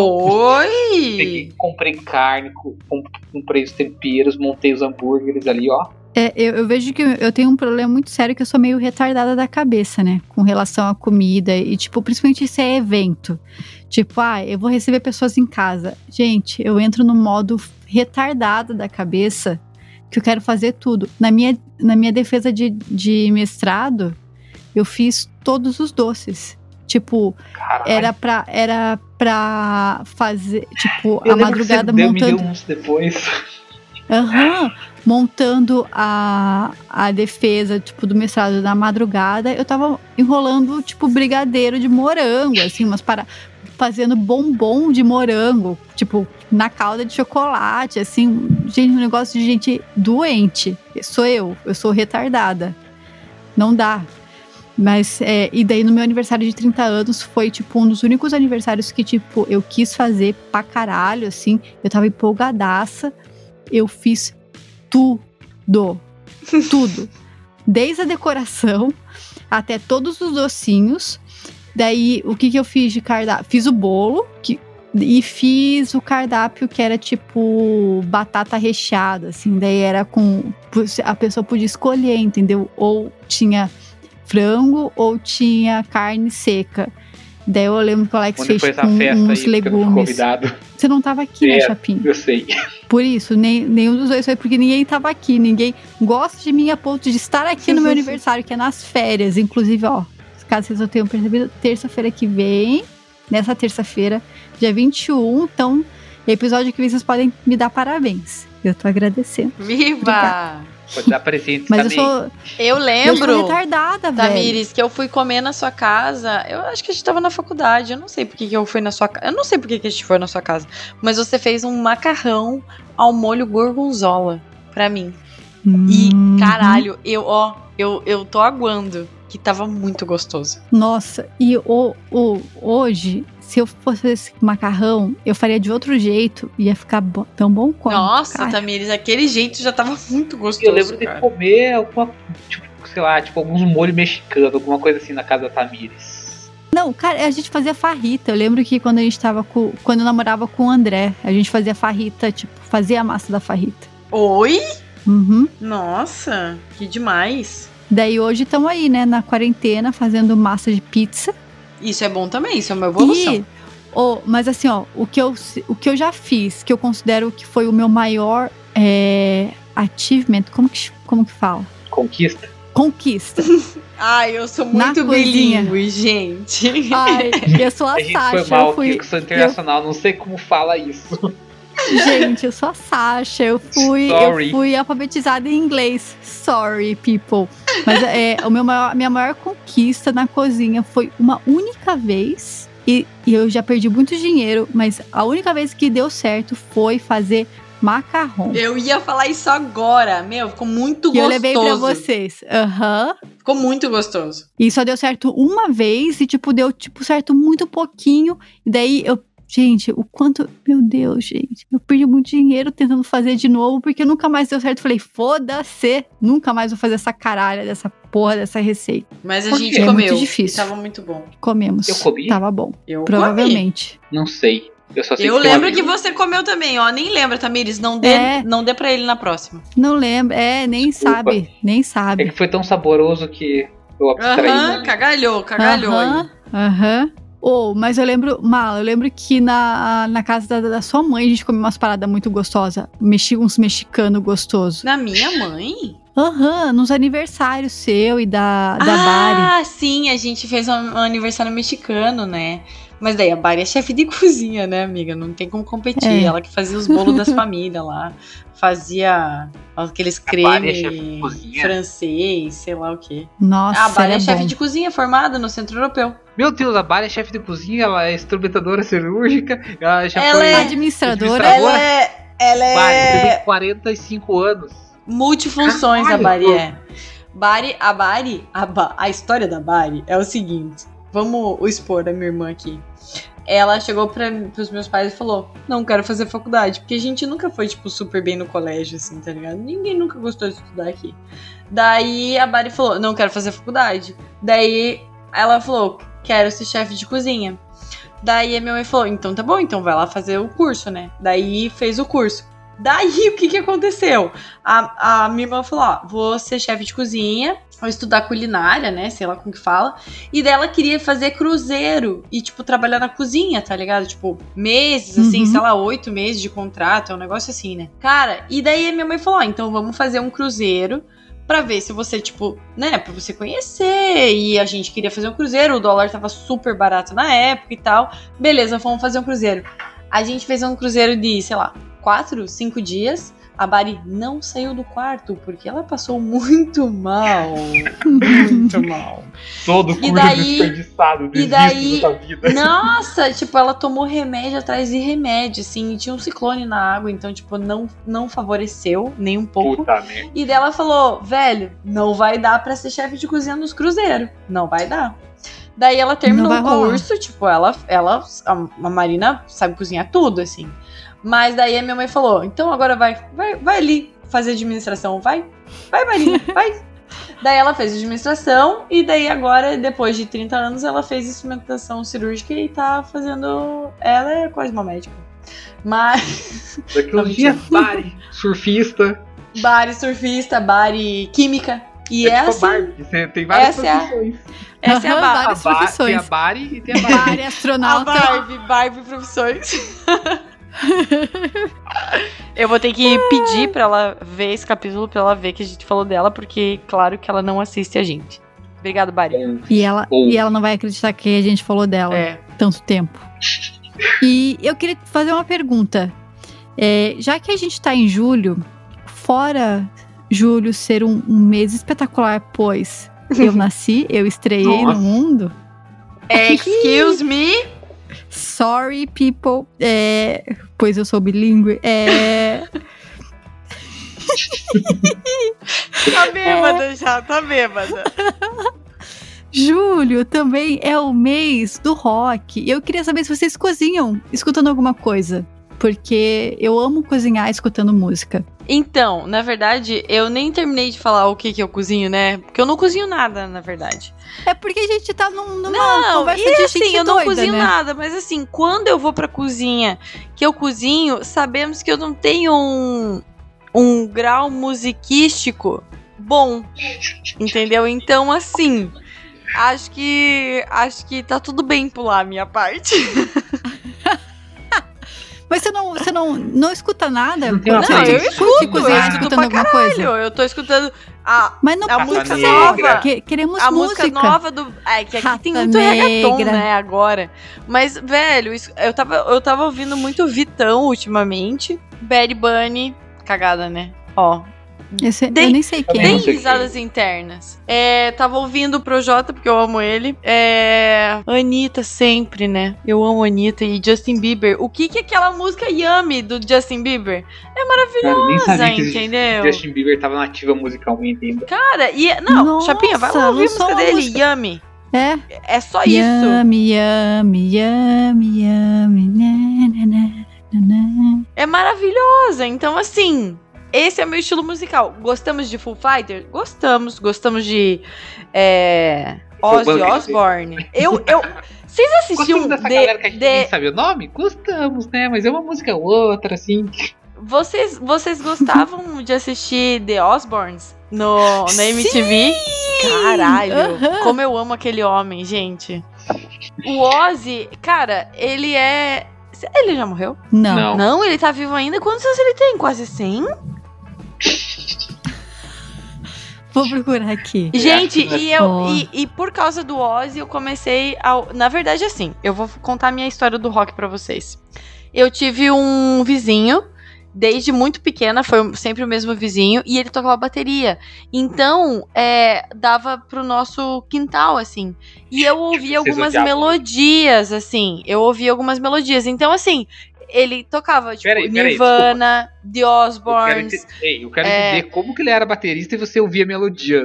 Peguei, Oi! comprei carne, co- com- comprei os temperos, montei os hambúrgueres ali, ó. É, eu, eu vejo que eu tenho um problema muito sério que eu sou meio retardada da cabeça, né? Com relação à comida e, tipo, principalmente se é evento. Tipo, ah, eu vou receber pessoas em casa. Gente, eu entro no modo retardada da cabeça. que eu quero fazer tudo. Na minha, na minha defesa de, de mestrado, eu fiz todos os doces. Tipo, Caralho. era pra, era pra fazer, tipo, Eu a lembro que você madrugada deu- me montando. deu uns depois. Aham, montando a, a defesa, tipo, do mestrado na madrugada, eu tava enrolando, tipo, brigadeiro de morango, assim, umas para fazendo bombom de morango, tipo, na calda de chocolate, assim, gente, um negócio de gente doente. Sou eu, eu sou retardada. Não dá. Mas, é, e daí no meu aniversário de 30 anos foi, tipo, um dos únicos aniversários que, tipo, eu quis fazer pra caralho, assim. Eu tava empolgadaça. Eu fiz tudo. Tudo. Desde a decoração até todos os docinhos. Daí, o que que eu fiz de cardápio? Fiz o bolo que, e fiz o cardápio que era tipo batata recheada, assim. Daí era com. A pessoa podia escolher, entendeu? Ou tinha frango ou tinha carne seca. Daí eu lembro que o Alex Onde fez aí? uns fui legumes. Você não tava aqui, né, É. Chapinho? Eu sei. Por isso, nem, nenhum dos dois foi porque ninguém tava aqui. Ninguém gosta de mim a ponto de estar aqui no meu aniversário, que é nas férias. Inclusive, ó, caso vocês não tenham percebido, terça-feira que vem, nessa terça-feira, dia 21, então, episódio que vem, vocês podem me dar parabéns. Eu tô agradecendo. Viva! Obrigada. Pode dar presente Mas também. eu sou, Eu eu sou lembro. retardada, velho. Tamires, que eu fui comer na sua casa. Eu acho que a gente tava na faculdade. Eu não sei por que que eu fui na sua casa. Eu não sei por que que a gente foi na sua casa. Mas você fez um macarrão ao molho gorgonzola pra mim. E, Uhum. caralho, eu, ó, eu, eu tô aguando. Que tava muito gostoso. Nossa, e o, o, hoje, se eu fosse esse macarrão, eu faria de outro jeito. Ia ficar bo- tão bom quanto. Nossa, cara. Tamires, aquele jeito já tava muito gostoso. Eu lembro de cara. comer alguma, tipo, sei lá, tipo, alguns molhos mexicanos, alguma coisa assim na casa da Tamires. Não, cara, a gente fazia farrita. Eu lembro que quando a gente tava com. Quando eu namorava com o André, a gente fazia farrita, tipo, fazia a massa da farrita. Oi? Uhum. Nossa, que demais. Daí hoje estamos aí, né, na quarentena, fazendo massa de pizza. Isso é bom também, isso é uma evolução. E. Oh, mas assim, ó, o que, eu, o que eu já fiz, que eu considero que foi o meu maior é, achievement, como que, como que fala? Conquista. Conquista. Ai, eu sou muito bilíngue, gente. Ai, eu sou a, A gente Sasha, foi mal eu fui. que eu sou internacional, não sei como fala isso. Gente, eu sou a Sasha, eu fui, Sorry. eu fui alfabetizada em inglês. Sorry, people. Mas é, o meu maior, minha maior conquista na cozinha foi uma única vez. E, e eu já perdi muito dinheiro, mas a única vez que deu certo foi fazer macarrão. Eu ia falar isso agora. Meu, ficou muito que eu gostoso. levei pra vocês. Aham. Ficou muito gostoso. E só deu certo uma vez e, tipo, deu, tipo, certo muito pouquinho. E daí eu. Gente, o quanto. Meu Deus, gente. Eu perdi muito dinheiro tentando fazer de novo, porque nunca mais deu certo. Falei, foda-se. Nunca mais vou fazer essa caralha dessa porra dessa receita. Mas a Por gente quê? É comeu. muito difícil. Tava muito bom. Comemos. Eu comi? Tava bom. Eu Provavelmente. Não sei. Eu só sei Eu que lembro que você comeu também, ó. Nem lembra, Tamires. Não dê, É. não dê pra ele na próxima. Não lembro. É, nem Desculpa. sabe. Nem É sabe. que foi tão saboroso que eu abstraí. Aham, né? cagalhou, cagalhou. Aham, aí. aham. Oh, mas eu lembro, Mal, eu lembro que na, na casa da, da sua mãe a gente comeu umas paradas muito gostosas. Mexi, uns mexicanos gostosos. Na minha mãe? Aham, nos aniversários seu e da, da Bari. ah, sim, a gente fez um, um aniversário mexicano, né? Mas daí a Bari é chefe de cozinha, né, amiga? Não tem como competir. É. Ela que fazia os bolos das famílias lá. Fazia aqueles Bari é creme cozinha? francês, sei lá o quê. Nossa, a Bari era é chefe de cozinha formada no Centro Europeu. Meu Deus, a Bari é chefe de cozinha, ela é instrumentadora cirúrgica, ela já Ela foi. é Administradora. Administradora. Ela é. Ela Bari, é. tem 45 anos. Multifunções a Caralho. Bari é. Bari, a Bari, a, Ba- a história da Bari é o seguinte. Vamos expor a minha irmã aqui. Ela chegou para os meus pais e falou: Não quero fazer faculdade, porque a gente nunca foi, tipo, super bem no colégio, assim, tá ligado? Ninguém nunca gostou de estudar aqui. Daí a Bari falou: Não quero fazer faculdade. Daí ela falou: Quero ser chefe de cozinha. Daí a minha mãe falou: Então tá bom, então vai lá fazer o curso, né? Daí fez o curso. Daí, o que que aconteceu? A, a minha irmã falou, ó, vou ser chefe de cozinha, vou estudar culinária, né, sei lá como que fala. E dela queria fazer cruzeiro e, tipo, trabalhar na cozinha, tá ligado? Tipo, meses, assim, Uhum. sei lá, oito meses de contrato, é um negócio assim, né? Cara, e daí a minha mãe falou, ó, então vamos fazer um cruzeiro pra ver se você, tipo, né, pra você conhecer. E a gente queria fazer um cruzeiro, o dólar tava super barato na época e tal. Beleza, vamos fazer um cruzeiro. A gente fez um cruzeiro de, sei lá, quatro, cinco dias. A Bari não saiu do quarto porque ela passou muito mal. Muito mal. Todo E curso daí- desperdiçado, e daí- da vida. Nossa, tipo, ela tomou remédio atrás de remédio, assim, e tinha um ciclone na água, então, tipo, não, não favoreceu nem um pouco. Puta. E dela falou, velho, não vai dar pra ser chefe de cozinha nos cruzeiros. Não vai dar. Daí ela terminou o vai rolar. curso, tipo, ela, ela, a, a Marina sabe cozinhar tudo, assim. Mas daí a minha mãe falou, então agora vai, vai, vai ali fazer administração, vai, vai Marina, vai. Daí ela fez administração e daí agora, depois de 30 anos, ela fez instrumentação cirúrgica e tá fazendo... Ela é quase uma médica. Mas... Uns dias, Bari, surfista. Bari surfista, Bari química. E é, tipo a assim, Barbie. Tem várias essa é a- profissões. essa é a Bari. várias A Ba- profissões. Tem a Bari e tem a Barbie. Bari, A astronauta. Barbie, Barbie Profissões. Eu vou ter que pedir pra ela ver esse capítulo, pra ela ver que a gente falou dela, porque claro que ela não assiste a gente. Obrigado, Bari. E ela, e ela não vai acreditar que a gente falou dela É. tanto tempo. E eu queria fazer uma pergunta. É, já que a gente tá em julho, fora julho ser um, um mês espetacular, pois eu nasci, eu estreiei Nossa. no mundo. Excuse me. Sorry, people. É, pois eu sou bilíngue. É, Tá bêbada já, tá bêbada. julho também é o mês do rock. Eu queria saber se vocês cozinham escutando alguma coisa. Porque eu amo cozinhar escutando música. Então, na verdade, eu nem terminei de falar o que que eu cozinho, né? Porque eu não cozinho nada, na verdade. É porque a gente tá num, numa Não, conversa e de assim, gente eu não doida, cozinho né? nada, mas assim, quando eu vou pra cozinha que eu cozinho, sabemos que eu não tenho um, um grau musiquístico bom, entendeu? Então, assim, acho que acho que tá tudo bem pular a minha parte. Mas você não, você não, não escuta nada? Não Não, eu escuto, cozinhar eu escuto escutando pra alguma coisa? Olha, eu tô escutando a, Mas não a música Negra. nova. Que- queremos A música. música nova do. É, que aqui Raça tem muito reggaeton, Negra. né, agora. Mas, velho, isso- eu tava, eu tava ouvindo muito Vitão ultimamente. Bad Bunny. Cagada, né? Ó. Esse- Tem- eu nem sei quem. Não sei risadas internas. É, tava ouvindo o Projota, porque eu amo ele. É. Anitta sempre, né? Eu amo Anitta e Justin Bieber. O que que é aquela música Yummy do Justin Bieber? É Cara, eu nem maravilhosa, sabia que entendeu? Justin Bieber tava nativa musicalmente ainda. Cara, e. Não, Nossa, Chapinha, vai lá ouvir a música dele, música. Yummy. É. É só isso. Yummy, yummy, yummy, yummy, na, na, na, na, na. É maravilhosa. Então, assim, esse é meu estilo musical. Gostamos de Full Fighter? Gostamos. Gostamos de é, Ozzy. Osbourne? Eu, eu, vocês assistiam Gostamos dessa de, galera que a gente de- nem sabe o nome? Gostamos, né? Mas é uma música ou outra, assim. vocês, vocês gostavam de assistir The Osbournes no, na MTV? Caralho, Aham. como eu amo aquele homem, gente. O Ozzy, cara, ele é... Ele já morreu? Não. Não. Não, ele tá vivo ainda. Quantos anos ele tem? Quase 100? Vou procurar aqui. Gente, que e, eu, e, e por causa do Ozzy, eu comecei a. Na verdade, assim, eu vou contar a minha história do rock pra vocês. Eu tive um vizinho, desde muito pequena, foi sempre o mesmo vizinho, e ele tocava bateria. Então, é, dava pro nosso quintal, assim. E eu ouvia algumas odiavam melodias, assim. Eu ouvia algumas melodias. Então, assim, ele tocava, tipo, Peraí, peraí, Nirvana, The Eu quero, Osbournes. Ei, eu quero É. entender como que ele era baterista e você ouvia melodia.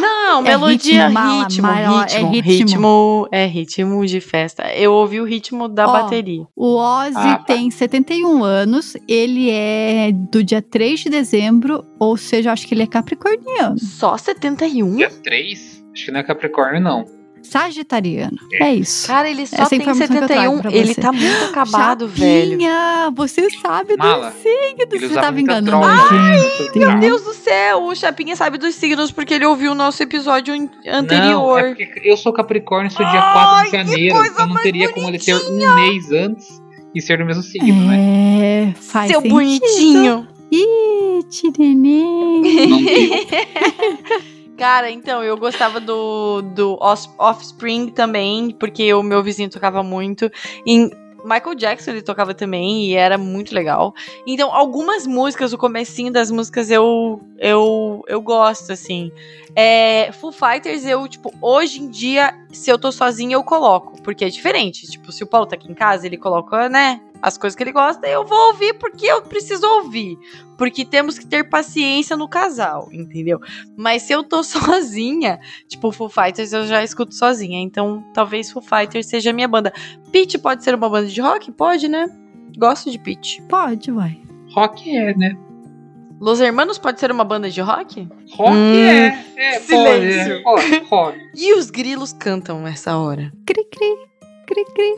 Não, É melodia, ritmo, mala, ritmo, mala, é ritmo, ritmo. ritmo, é ritmo de festa. Eu ouvi o ritmo da Ó, bateria. O Ozzy Ah, tá. tem 71 anos, ele é do dia 3 de dezembro, ou seja, acho que ele é capricorniano. Só 71? Dia 3? Acho que não é Capricórnio, não. Sagitariano. É isso. Cara, ele só Essa tem eu trago 71. pra Ele tá muito acabado, velho. Chapinha, você sabe Mala. do signo, Ele você tava enganando. droga junto, Meu cara. Deus do céu, o Chapinha sabe dos signos porque ele ouviu o nosso episódio an- Não, anterior. é porque eu sou Capricórnio, sou dia Ai, 4 de janeiro, então não teria como ele ter um mês antes e ser do mesmo signo, né? É, faz Seu sentido. bonitinho. Ih, neném. Não tem. Cara, então, eu gostava do, do Offspring também, porque o meu vizinho tocava muito. Em Michael Jackson ele tocava também e era muito legal. Então, algumas músicas, o comecinho das músicas eu eu, eu gosto, assim. É, Foo Fighters, eu, tipo, hoje em dia, se eu tô sozinha, eu coloco, porque é diferente. Tipo, se o Paulo tá aqui em casa, ele coloca, né, as coisas que ele gosta, eu vou ouvir porque eu preciso ouvir. Porque temos que ter paciência no casal, entendeu? Mas se eu tô sozinha, tipo, Foo Fighters eu já escuto sozinha. Então, talvez Foo Fighters seja a minha banda. Pitch pode ser uma banda de rock? Pode, né? Gosto de Pitch. Pode, vai. Rock é, né? Los Hermanos pode ser uma banda de rock? Rock Hum, é. É, silêncio. pode. É, rock, rock. E os grilos cantam essa hora. Cri, cri, cri, cri,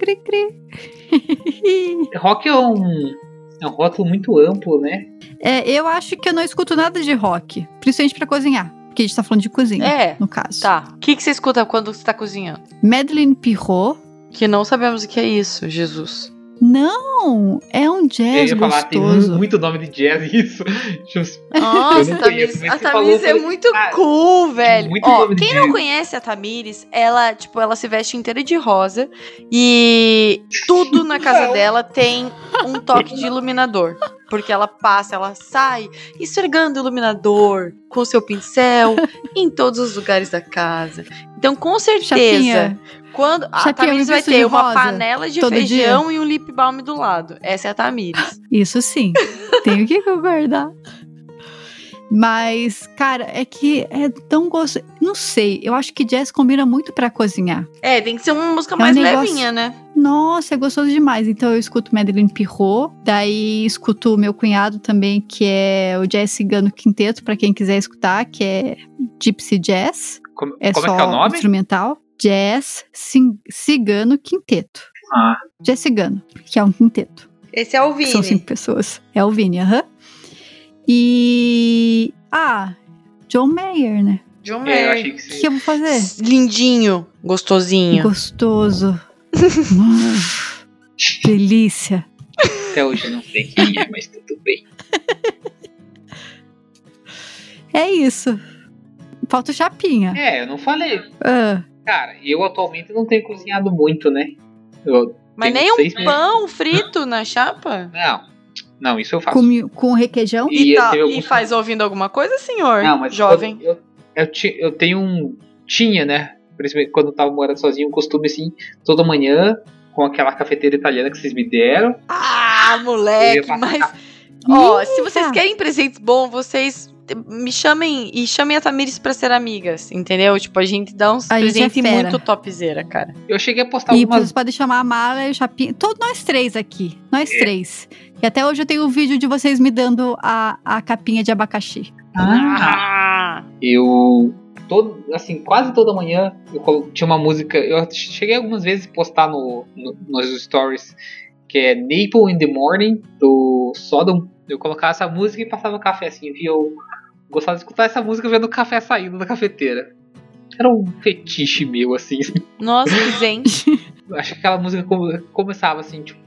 cri, cri. Rock é um. É um rótulo muito amplo, né? É, eu acho que eu não escuto nada de rock, principalmente pra cozinhar. Porque a gente tá falando de cozinha, É, no caso. tá. O que, que você escuta quando você tá cozinhando? Madeleine Pirot. Que não sabemos o que é isso, Jesus. Não, é um Eu jazz ia falar, tem gostoso. muito nome de jazz isso. Nossa, Eu Tamires, a Tamires eu é muito cara, cool, velho. muito Ó, quem não jazz. conhece a Tamires, ela, tipo, ela se veste inteira de rosa e tudo na casa dela tem um toque de iluminador. Porque ela passa, ela sai esfregando o iluminador com o seu pincel em todos os lugares da casa. Então, com certeza, Chapinha, quando a Chapinha, Tamires vai ter de uma rosa panela de feijão e um lip balm do lado. Essa é a Tamires. isso sim. Tenho que concordar. Mas, cara, é que é tão gostoso. Não sei, eu acho que jazz combina muito pra cozinhar. É, tem que ser uma música um mais negócio- levinha, né? Nossa, é gostoso demais. Então eu escuto Madeleine Pirot, daí escuto o meu cunhado também, que é o Jazz Cigano Quinteto, pra quem quiser escutar, que é Gypsy Jazz. Como, É como só é que é o nome? instrumental. Jazz Cigano Quinteto. Ah. Jazz Cigano, que é um quinteto. Esse é o que São cinco pessoas. É o Vini, aham. E. Ah, John Mayer, né? John É, eu Mayer. achei que O que, que eu vou fazer? Lindinho, gostosinho. Gostoso. Delícia. Até hoje eu não sei quem é, mas tudo bem. É isso. Falta o chapinha. É, eu não falei. Ah, Cara, eu atualmente não tenho cozinhado muito, né? Eu Mas nem um meses. pão frito na chapa? Não, não, isso eu faço. com, com requeijão? E E, eu tá- e alguns- faz ouvindo alguma coisa, senhor? Não, mas Jovem. Eu, eu, ti- eu tenho um. Tinha, né? Principalmente quando eu tava morando sozinho, um costume assim, toda manhã, com aquela cafeteira italiana que vocês me deram. Ah, eu moleque, mas. Ó, se vocês querem presentes bons, vocês me chamem e chamem a Tamires pra ser amigas, entendeu? Tipo, a gente dá uns A é presentes fera. muito topzera, cara. Eu cheguei a postar E algumas. vocês podem chamar a Mala e o Chapinha. Todos nós três aqui. Nós É. três. E até hoje eu tenho o vídeo de vocês me dando a, a capinha de abacaxi. Ah, Ah! eu. Todo, assim, quase toda manhã eu tinha uma música. Eu cheguei algumas vezes a postar no, no- nos stories que é Naple in the Morning, do Sodom. Eu colocava essa música e passava café assim. E eu gostava de escutar essa música vendo o café saindo da cafeteira. Era um fetiche meu, assim. Nossa. Eu acho que aquela música come- começava assim, tipo,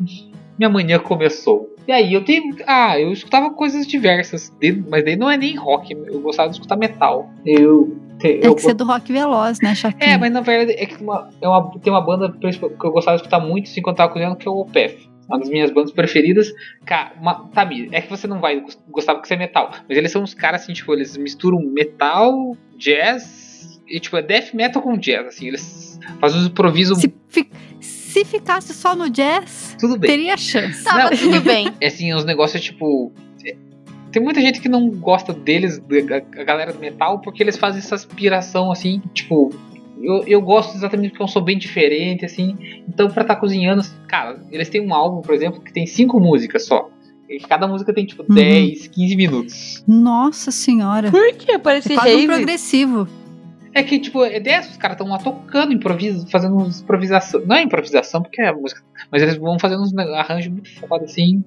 minha manhã começou. E aí eu tenho. Ah, eu escutava coisas diversas, mas daí não é nem rock, eu gostava de escutar metal. Eu. É eu que ser do rock veloz, né, Chapinha? é, mas na verdade é que uma, é uma, tem uma banda que eu gostava de escutar muito assim, quando eu tava cozinhando, que é o Opeth. Uma das minhas bandas preferidas. Cara, uma, sabe, é que você não vai gos- gostar porque você é metal. Mas eles são uns caras assim, tipo, eles misturam metal, jazz. E tipo, é death metal com jazz, assim. Eles fazem uns improvisos. Se, fi- se ficasse só no jazz, Tudo bem. teria chance. Tava Não. tudo bem. É assim, os negócios tipo. é, Tem muita gente que não gosta deles, da- a galera do metal, porque eles fazem essa aspiração assim, tipo. Eu, eu gosto exatamente porque eu sou bem diferente, assim. Então, pra estar cozinhando, cara, eles têm um álbum, por exemplo, que tem cinco músicas só. E cada música tem, tipo, Uhum. 10, 15 minutos. Nossa senhora. Por que? Parece É quase um progressivo. É que, tipo, é dessa, os caras estão lá tocando, improviso, fazendo uns improvisação. Não é improvisação, porque é música. Mas eles vão fazendo uns arranjos muito foda assim.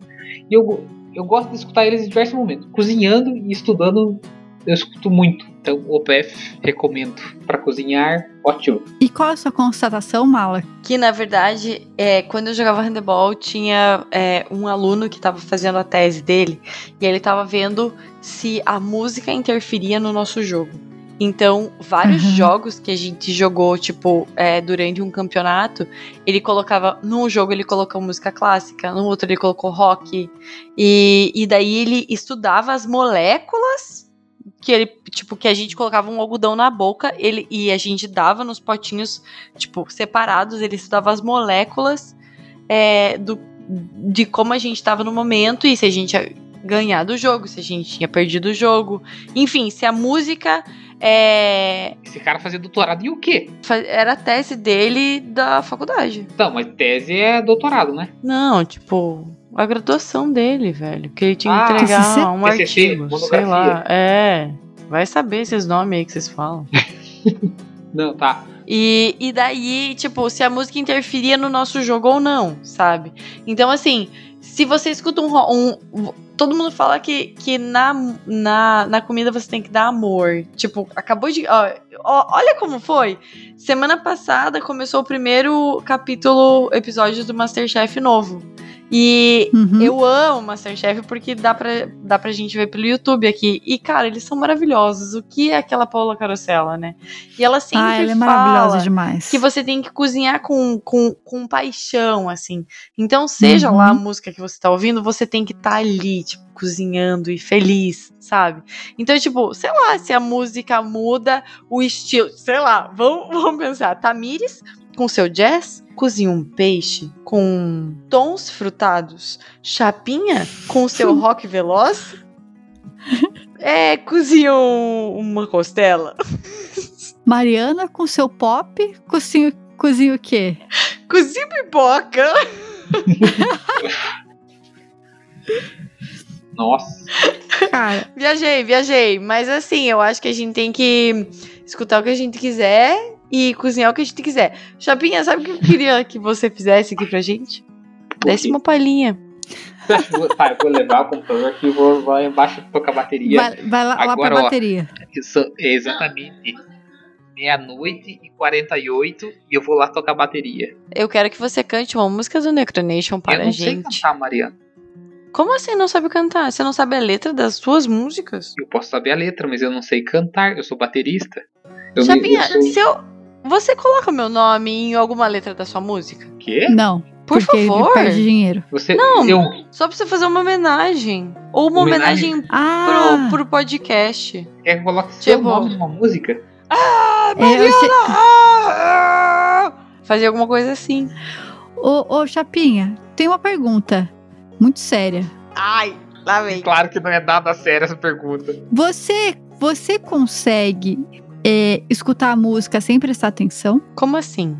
E eu, eu gosto de escutar eles em diversos momentos. Cozinhando e estudando, eu escuto muito. Então, OPF, recomendo. Para cozinhar, ótimo. E qual é a sua constatação, Mala? Que na verdade, é, quando eu jogava handebol, tinha é, um aluno que estava fazendo a tese dele e ele estava vendo se a música interferia no nosso jogo. Então, vários uhum. jogos que a gente jogou, tipo, é, durante um campeonato, ele colocava. Num jogo ele colocou música clássica, no outro ele colocou rock. E, e daí ele estudava as moléculas que ele, tipo, que a gente colocava um algodão na boca, ele e a gente dava nos potinhos, tipo, separados, ele estudava as moléculas é, do, de como a gente estava no momento e se a gente tinha ganhado o jogo, se a gente tinha perdido o jogo. Enfim, se a música é... Esse cara fazia doutorado em o quê? Era a tese dele da faculdade. Não, mas tese é doutorado, né? Não, tipo, a graduação dele, velho. Que ele tinha que ah, entregar TCC? um artigo, TCC, sei lá. É, vai saber esses nomes aí que vocês falam. Não, tá. E, e daí, tipo, se a música interferia no nosso jogo ou não, sabe? Então, assim, se você escuta um, um todo mundo fala que, que na, na, na comida você tem que dar amor. Tipo, acabou de. Ó, ó, olha como foi. Semana passada começou o primeiro capítulo, episódio do Masterchef novo. E uhum. eu amo Masterchef porque dá pra, dá pra gente ver pelo YouTube aqui. E, cara, eles são maravilhosos. O que é aquela Paula Carosella, né? E ela sempre ah, ela é maravilhosa demais. que você tem que cozinhar com, com, com paixão, assim. Então, seja uhum. lá a música que você tá ouvindo, você tem que estar tá ali, tipo, cozinhando e feliz, sabe? Então, tipo, sei lá, se a música muda o estilo, sei lá, vamos, vamos pensar. Tamires com seu jazz, cozinha um peixe com tons frutados, chapinha com seu rock veloz, é, cozinha um, uma costela. Mariana com seu pop, cozinha, cozinha o quê? Cozinha pipoca. Nossa. Cara. Viajei, viajei. Mas assim, eu acho que a gente tem que escutar o que a gente quiser e cozinhar o que a gente quiser. Chapinha, sabe o que eu queria que você fizesse aqui pra gente? Desse uma palhinha. Tá, eu vou levar o computador aqui e vou lá embaixo tocar a bateria. Vai, vai lá, Agora, lá pra ó, bateria. Isso é exatamente meia-noite e 48 e eu vou lá tocar a bateria. Eu quero que você cante uma música do Necronation para a gente. Eu não sei cantar, Mariana. Como assim não sabe cantar? Você não sabe a letra das suas músicas? Eu posso saber a letra, mas eu não sei cantar. Eu sou baterista. Eu Chapinha, me, eu sou... se eu você coloca meu nome em alguma letra da sua música? Quê? Não. Por porque favor. Ele perde dinheiro. Você, não, eu... só pra você fazer uma homenagem. Ou uma homenagem, homenagem ah. pro, pro podcast. Quer que eu coloque tipo... seu nome numa música? Ah, Mariana! É, sei... ah, Fazer alguma coisa assim. Ô, ô, Chapinha, tem uma pergunta muito séria. Ai, lá vem. Claro que não é nada séria essa pergunta. Você, você consegue é, escutar a música sem prestar atenção. Como assim?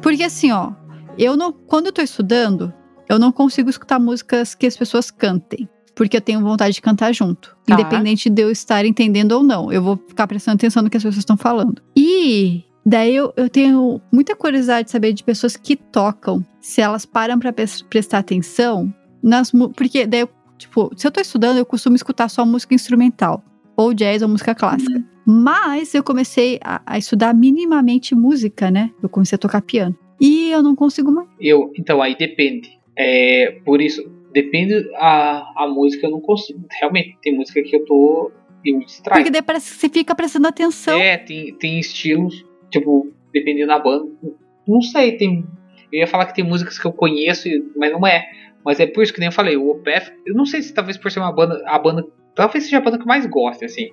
Porque assim, ó, eu não, quando eu tô estudando, eu não consigo escutar músicas que as pessoas cantem. Porque eu tenho vontade de cantar junto. Tá. Independente de eu estar entendendo ou não. Eu vou ficar prestando atenção no que as pessoas estão falando. E daí eu, eu tenho muita curiosidade de saber de pessoas que tocam. Se elas param para prestar atenção nas Porque daí, eu, tipo, se eu tô estudando, eu costumo escutar só música instrumental. Ou jazz ou música clássica. Mas eu comecei a, a, estudar minimamente música, né? Eu comecei a tocar piano. E eu não consigo mais. Eu, então, aí depende. É, por isso, depende a, a música, eu não consigo. Realmente, tem música que eu tô. Eu me distraio. Porque daí parece que você fica prestando atenção. É, tem, tem estilos, tipo, dependendo da banda. Não sei, tem. Eu ia falar que tem músicas que eu conheço, mas não é. Mas é por isso que nem eu falei, o OPF, eu não sei se talvez por ser uma banda, a banda, talvez seja a banda que eu mais gosto, assim.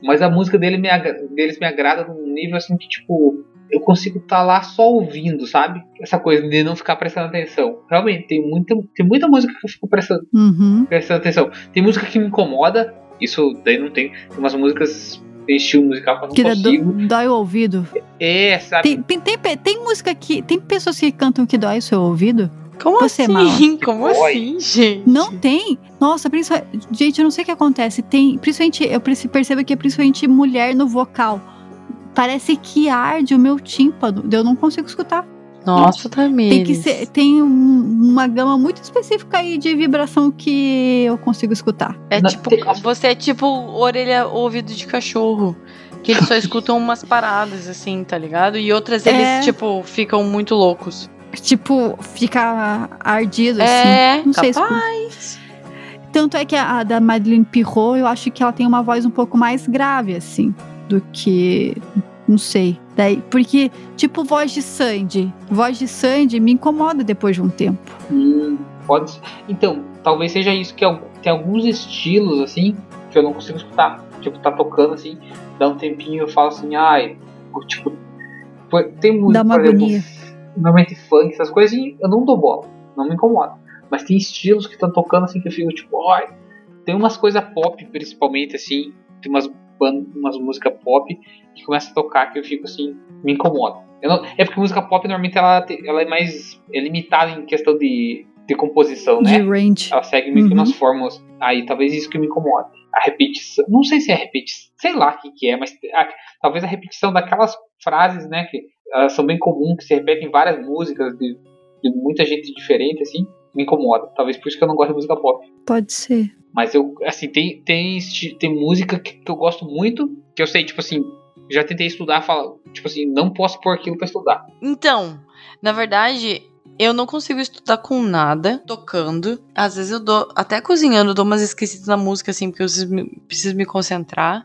Mas a música dele me, deles me agrada num nível assim que, tipo, eu consigo estar tá lá só ouvindo, sabe? Essa coisa de não ficar prestando atenção. Realmente, tem muita, tem muita música que eu fico prestando, uhum. prestando atenção. Tem música que me incomoda, isso daí não tem. Tem umas músicas estilo musical que eu não que consigo. Do, dói o ouvido. É, sabe? Tem, tem, tem, tem, música que. Tem pessoas que cantam que dói o seu ouvido? Como Você assim? Mal. Como assim, gente? Não tem. Nossa, principalmente. Gente, eu não sei o que acontece. Tem. Principalmente, eu percebo que é principalmente mulher no vocal. parece que arde o meu tímpano. Eu não consigo escutar. Nossa, Tamires. Tem que ser, tem um- uma gama muito específica aí de vibração que eu consigo escutar. É Não, tipo, tem- você é tipo orelha, ouvido de cachorro. Que eles só escutam umas paradas, assim, tá ligado? E outras eles, É. tipo, ficam muito loucos. Tipo, fica ardido assim. É, Não sei se- capaz. Tanto é que a, a da Madeleine Pirro, eu acho que ela tem uma voz um pouco mais grave, assim, do que. Não sei. Daí, porque, tipo, voz de Sandy. Voz de Sandy me incomoda depois de um tempo. Hum, pode ser. Então, talvez seja isso que tem alguns estilos assim que eu não consigo escutar. Tipo, tá tocando assim, dá um tempinho eu falo assim, ai, tipo, tem música, Dá uma por exemplo, agonia. Normalmente funk, essas coisas, e eu não dou bola, não me incomoda. Mas tem estilos que estão tocando assim que eu fico tipo, ai, tem umas coisas pop principalmente assim, tem umas umas músicas pop que começa a tocar que eu fico assim, me incomoda. Não- é porque música pop normalmente ela, ela é mais é limitada em questão de, de composição, De né? range. Ela segue meio que Uhum. umas fórmulas. Aí talvez isso que me incomode. A repetição. Não sei se é repetição. Sei lá o que, que é, mas a- talvez a repetição daquelas frases, né? Que elas são bem comuns, que se repetem em várias músicas de, de muita gente diferente, assim, me incomoda. Talvez por isso que eu não gosto de música pop. Pode ser. Mas eu, assim, tem, tem, tem música que, que eu gosto muito, que eu sei, tipo assim, já tentei estudar, falo, tipo assim, não posso pôr aquilo pra estudar. Então, na verdade, eu não consigo estudar com nada, tocando. Às vezes eu dou, até cozinhando, dou umas esquecidas na música, assim, porque eu preciso me, preciso me concentrar.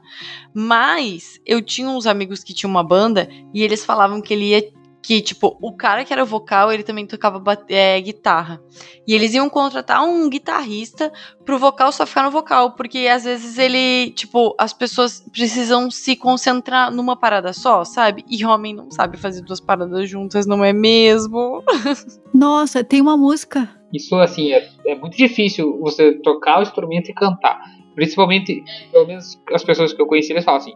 Mas eu tinha uns amigos que tinham uma banda e eles falavam que ele ia. Que, tipo, o cara que era vocal, ele também tocava é, guitarra. E eles iam contratar um guitarrista pro vocal só ficar no vocal. Porque às vezes ele, tipo, as pessoas precisam se concentrar numa parada só, sabe? E homem não sabe fazer duas paradas juntas, não é mesmo? Nossa, tem uma música. Isso, assim, é, é muito difícil você tocar o instrumento e cantar. Principalmente, pelo menos as pessoas que eu conheci, eles falam assim,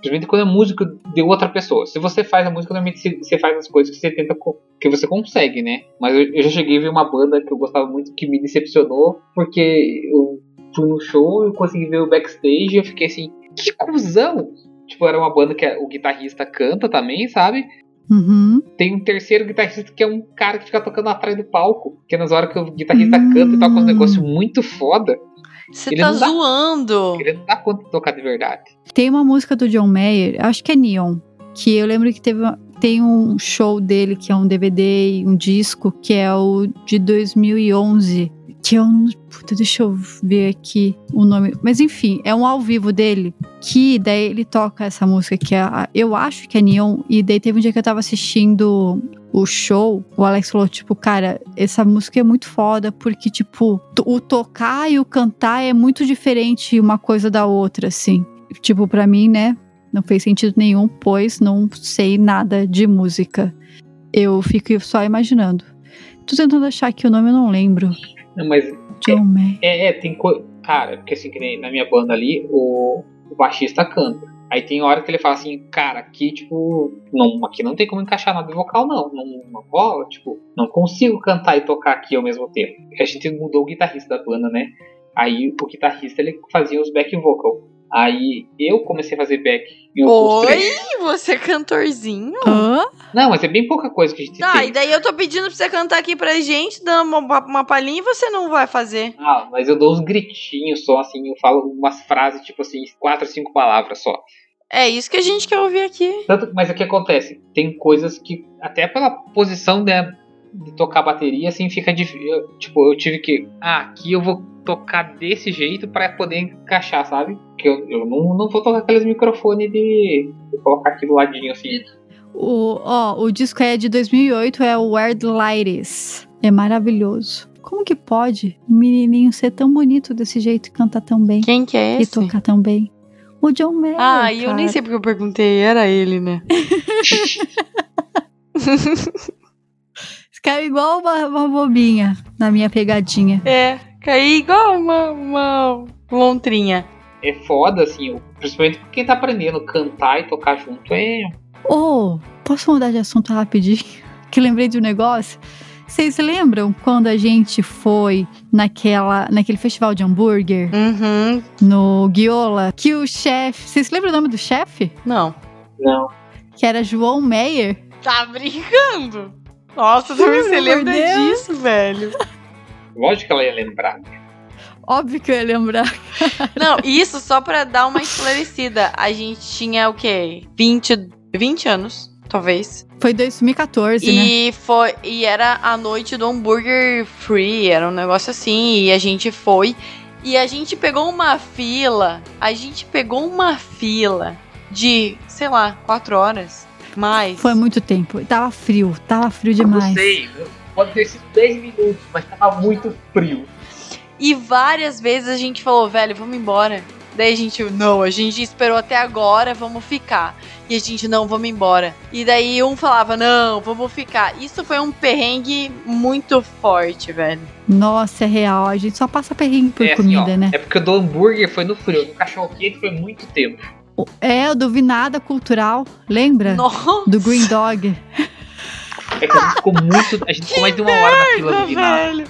principalmente quando é música de outra pessoa. Se você faz a música, normalmente você- faz as coisas que você tenta, que você consegue, né? Mas eu, eu já cheguei a ver uma banda que eu gostava muito, que me decepcionou, porque eu fui no show, eu consegui ver o backstage e eu fiquei assim, que cuzão! Tipo, era uma banda que o guitarrista canta também, sabe? Uhum. Tem um terceiro guitarrista que é um cara que fica tocando atrás do palco. Que é nas horas que o guitarrista Hum. canta e toca uns negócios muito foda. Você tá não dá- zoando. Ele não dá conta de tocar de verdade. Tem uma música do John Mayer, acho que é Neon, que eu lembro que teve uma- tem um show dele que é um DVD e um disco que é o de 2011, que eu não- puta, deixa eu ver aqui o nome, mas enfim, é um ao vivo dele que daí ele toca essa música que é, eu acho que é Neon e daí teve um dia que eu tava assistindo o show, o Alex falou, tipo, cara, essa música é muito foda, porque, tipo, o tocar e o cantar é muito diferente uma coisa da outra, assim. Tipo, pra mim, né, não fez sentido nenhum, pois não sei nada de música. Eu fico só imaginando. Tô tentando achar que o nome eu não lembro. Não, mas John May. é, é, tem coisa. Cara, porque assim, que nem na minha banda ali, o, o baixista canta. Aí tem hora que ele fala assim, cara, aqui, tipo, não, aqui não tem como encaixar nada vocal, não. Não, não tipo, não consigo cantar e tocar aqui ao mesmo tempo. A gente mudou o guitarrista da banda, né? Aí o guitarrista ele fazia os back vocal. Aí eu comecei a fazer back em Oi? Você é cantorzinho? Hã? Não, mas é bem pouca coisa que a gente Tá, tem. e daí eu tô pedindo pra você cantar aqui pra gente, dando uma, uma palhinha e você não vai fazer. Ah, mas eu dou uns gritinhos só, assim, eu falo umas frases, tipo assim, quatro, cinco palavras só. É isso que a gente quer ouvir aqui. Tanto, mas o que acontece? Tem coisas que, até pela posição né, de tocar bateria, assim, fica difícil. Tipo, eu tive que. Ah, aqui eu vou tocar desse jeito pra poder encaixar, sabe? Porque eu, eu não, não vou tocar aqueles microfones de, de colocar aqui do ladinho, assim. O, ó, o disco é de 2008, é o Where the Light Is. É maravilhoso. Como que pode um menininho ser tão bonito desse jeito e cantar tão bem? Quem que é e esse? tocar tão bem? O John Mayer, Ah, e eu cara. nem sei porque eu perguntei, era ele, né? Caiu igual uma, uma bobinha na minha pegadinha. É, caí igual uma, uma lontrinha. É foda, assim, principalmente pra quem tá aprendendo a cantar e tocar junto. É. Oh, posso mudar de assunto rapidinho? Que lembrei de um negócio. Vocês lembram quando a gente foi naquela, naquele festival de hambúrguer Uhum, no Guiola? Que o chefe. Vocês lembram o nome do chefe? não. Não. que era João Meyer. Tá brincando? Nossa, você lembra Deus. disso, velho? Lógico que ela ia lembrar. Óbvio que eu ia lembrar. Não, isso só pra dar uma esclarecida. A gente tinha o quê? 20, 20 anos, talvez. Foi 2014, né? E foi e era a noite do hambúrguer free, era um negócio assim, e a gente foi e a gente pegou uma fila, a gente pegou uma fila de, sei lá, quatro horas, mais. Foi muito tempo. Tava frio, tava frio Não demais. sei, pode ter sido 10 minutos, mas tava muito frio. E várias vezes a gente falou, velho, vamos embora. Daí a gente, não, a gente esperou até agora, vamos ficar. E a gente, não, vamos embora. E daí um falava, não, vamos ficar. Isso foi um perrengue muito forte, velho. Nossa, é real. A gente só passa perrengue por é assim, comida, ó, né? É porque o do hambúrguer foi no frio, do cachorro quente foi muito tempo. É, o do Vinada Cultural, lembra? Nossa, Do Green Dog. É que a gente ficou muito. A gente ficou mais de uma hora na fila do velho.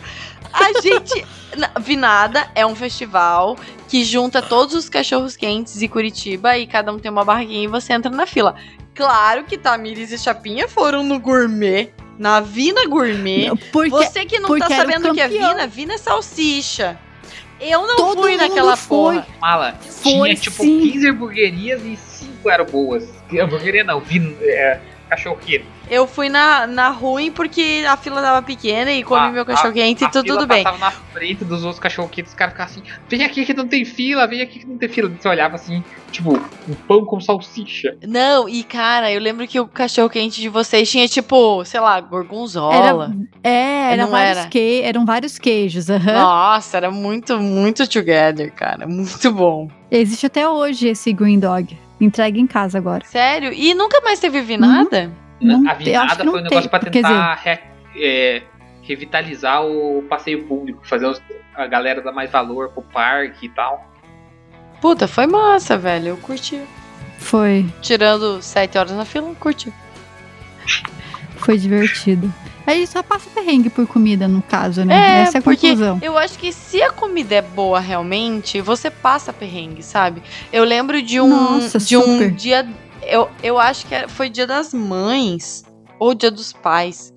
A gente. na- Vinada é um festival que junta todos os cachorros quentes de Curitiba e cada um tem uma barraquinha e você entra na fila. Claro que Tamires e Chapinha foram no gourmet, na Vina Gourmet. Porque Você que não tá sabendo o que é. Vina, Vina é salsicha. Eu não Todo fui naquela foi. porra. Mala, Foi, tinha tipo sim. 15 hamburguerias e 5 eram boas. Hamburgueria não, vin, é, cachorro quente. Eu fui na, na ruim porque a fila tava pequena e comi Ah, meu cachorro quente e tudo, fila tudo bem. passava na frente dos outros cachorro quentes, os caras ficavam assim, vem aqui que não tem fila, vem aqui que não tem fila. Você olhava assim, tipo, um pão com salsicha. Não, e cara, eu lembro que o cachorro quente de vocês tinha tipo, sei lá, gorgonzola. Era, é, era Não vários era. Que, eram vários queijos. aham. Nossa, era muito, muito together, cara. Muito bom. Existe até hoje esse Green Dog. Entrega em casa agora. Sério? E nunca mais teve vinada? Não a vinada foi um negócio pra tentar re- é, revitalizar o passeio público, fazer os- a galera dar mais valor pro parque e tal. Puta, foi massa, velho. Eu curti. Foi, Tirando sete horas na fila, eu curti. foi divertido. A gente só passa perrengue por comida, no caso, né? É, Essa é a porque conclusão. eu acho que se a comida é boa realmente, você passa perrengue, sabe? Eu lembro de um, Nossa, de um dia. Eu, eu acho que foi dia das mães ou dia dos pais.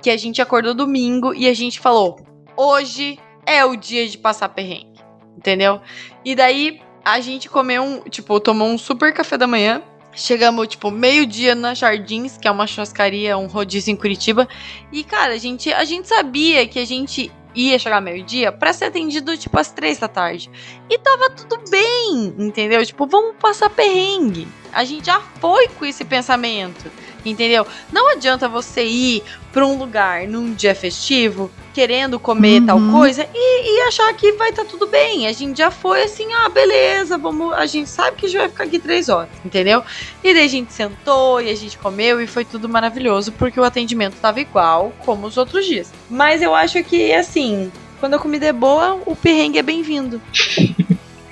Que a gente acordou domingo e a gente falou: hoje é o dia de passar perrengue. Entendeu? E daí a gente comeu um. Tipo, tomou um super café da manhã. Chegamos, tipo, meio-dia na Jardins, que é uma churrascaria, um rodízio em Curitiba. E, cara, a gente, a gente sabia que a gente ia chegar meio-dia pra ser atendido, tipo, às três da tarde. E tava tudo bem, entendeu? Tipo, vamos passar perrengue. A gente já foi com esse pensamento, entendeu? Não adianta você ir pra um lugar num dia festivo, querendo comer Uhum. tal coisa, e, e achar que vai estar tudo bem. A gente já foi assim, ah, beleza, vamos. A gente sabe que a gente vai ficar aqui três horas, entendeu? E daí a gente sentou e a gente comeu e foi tudo maravilhoso, porque o atendimento tava igual como os outros dias. Mas eu acho que, assim, quando a comida é boa, o perrengue é bem-vindo.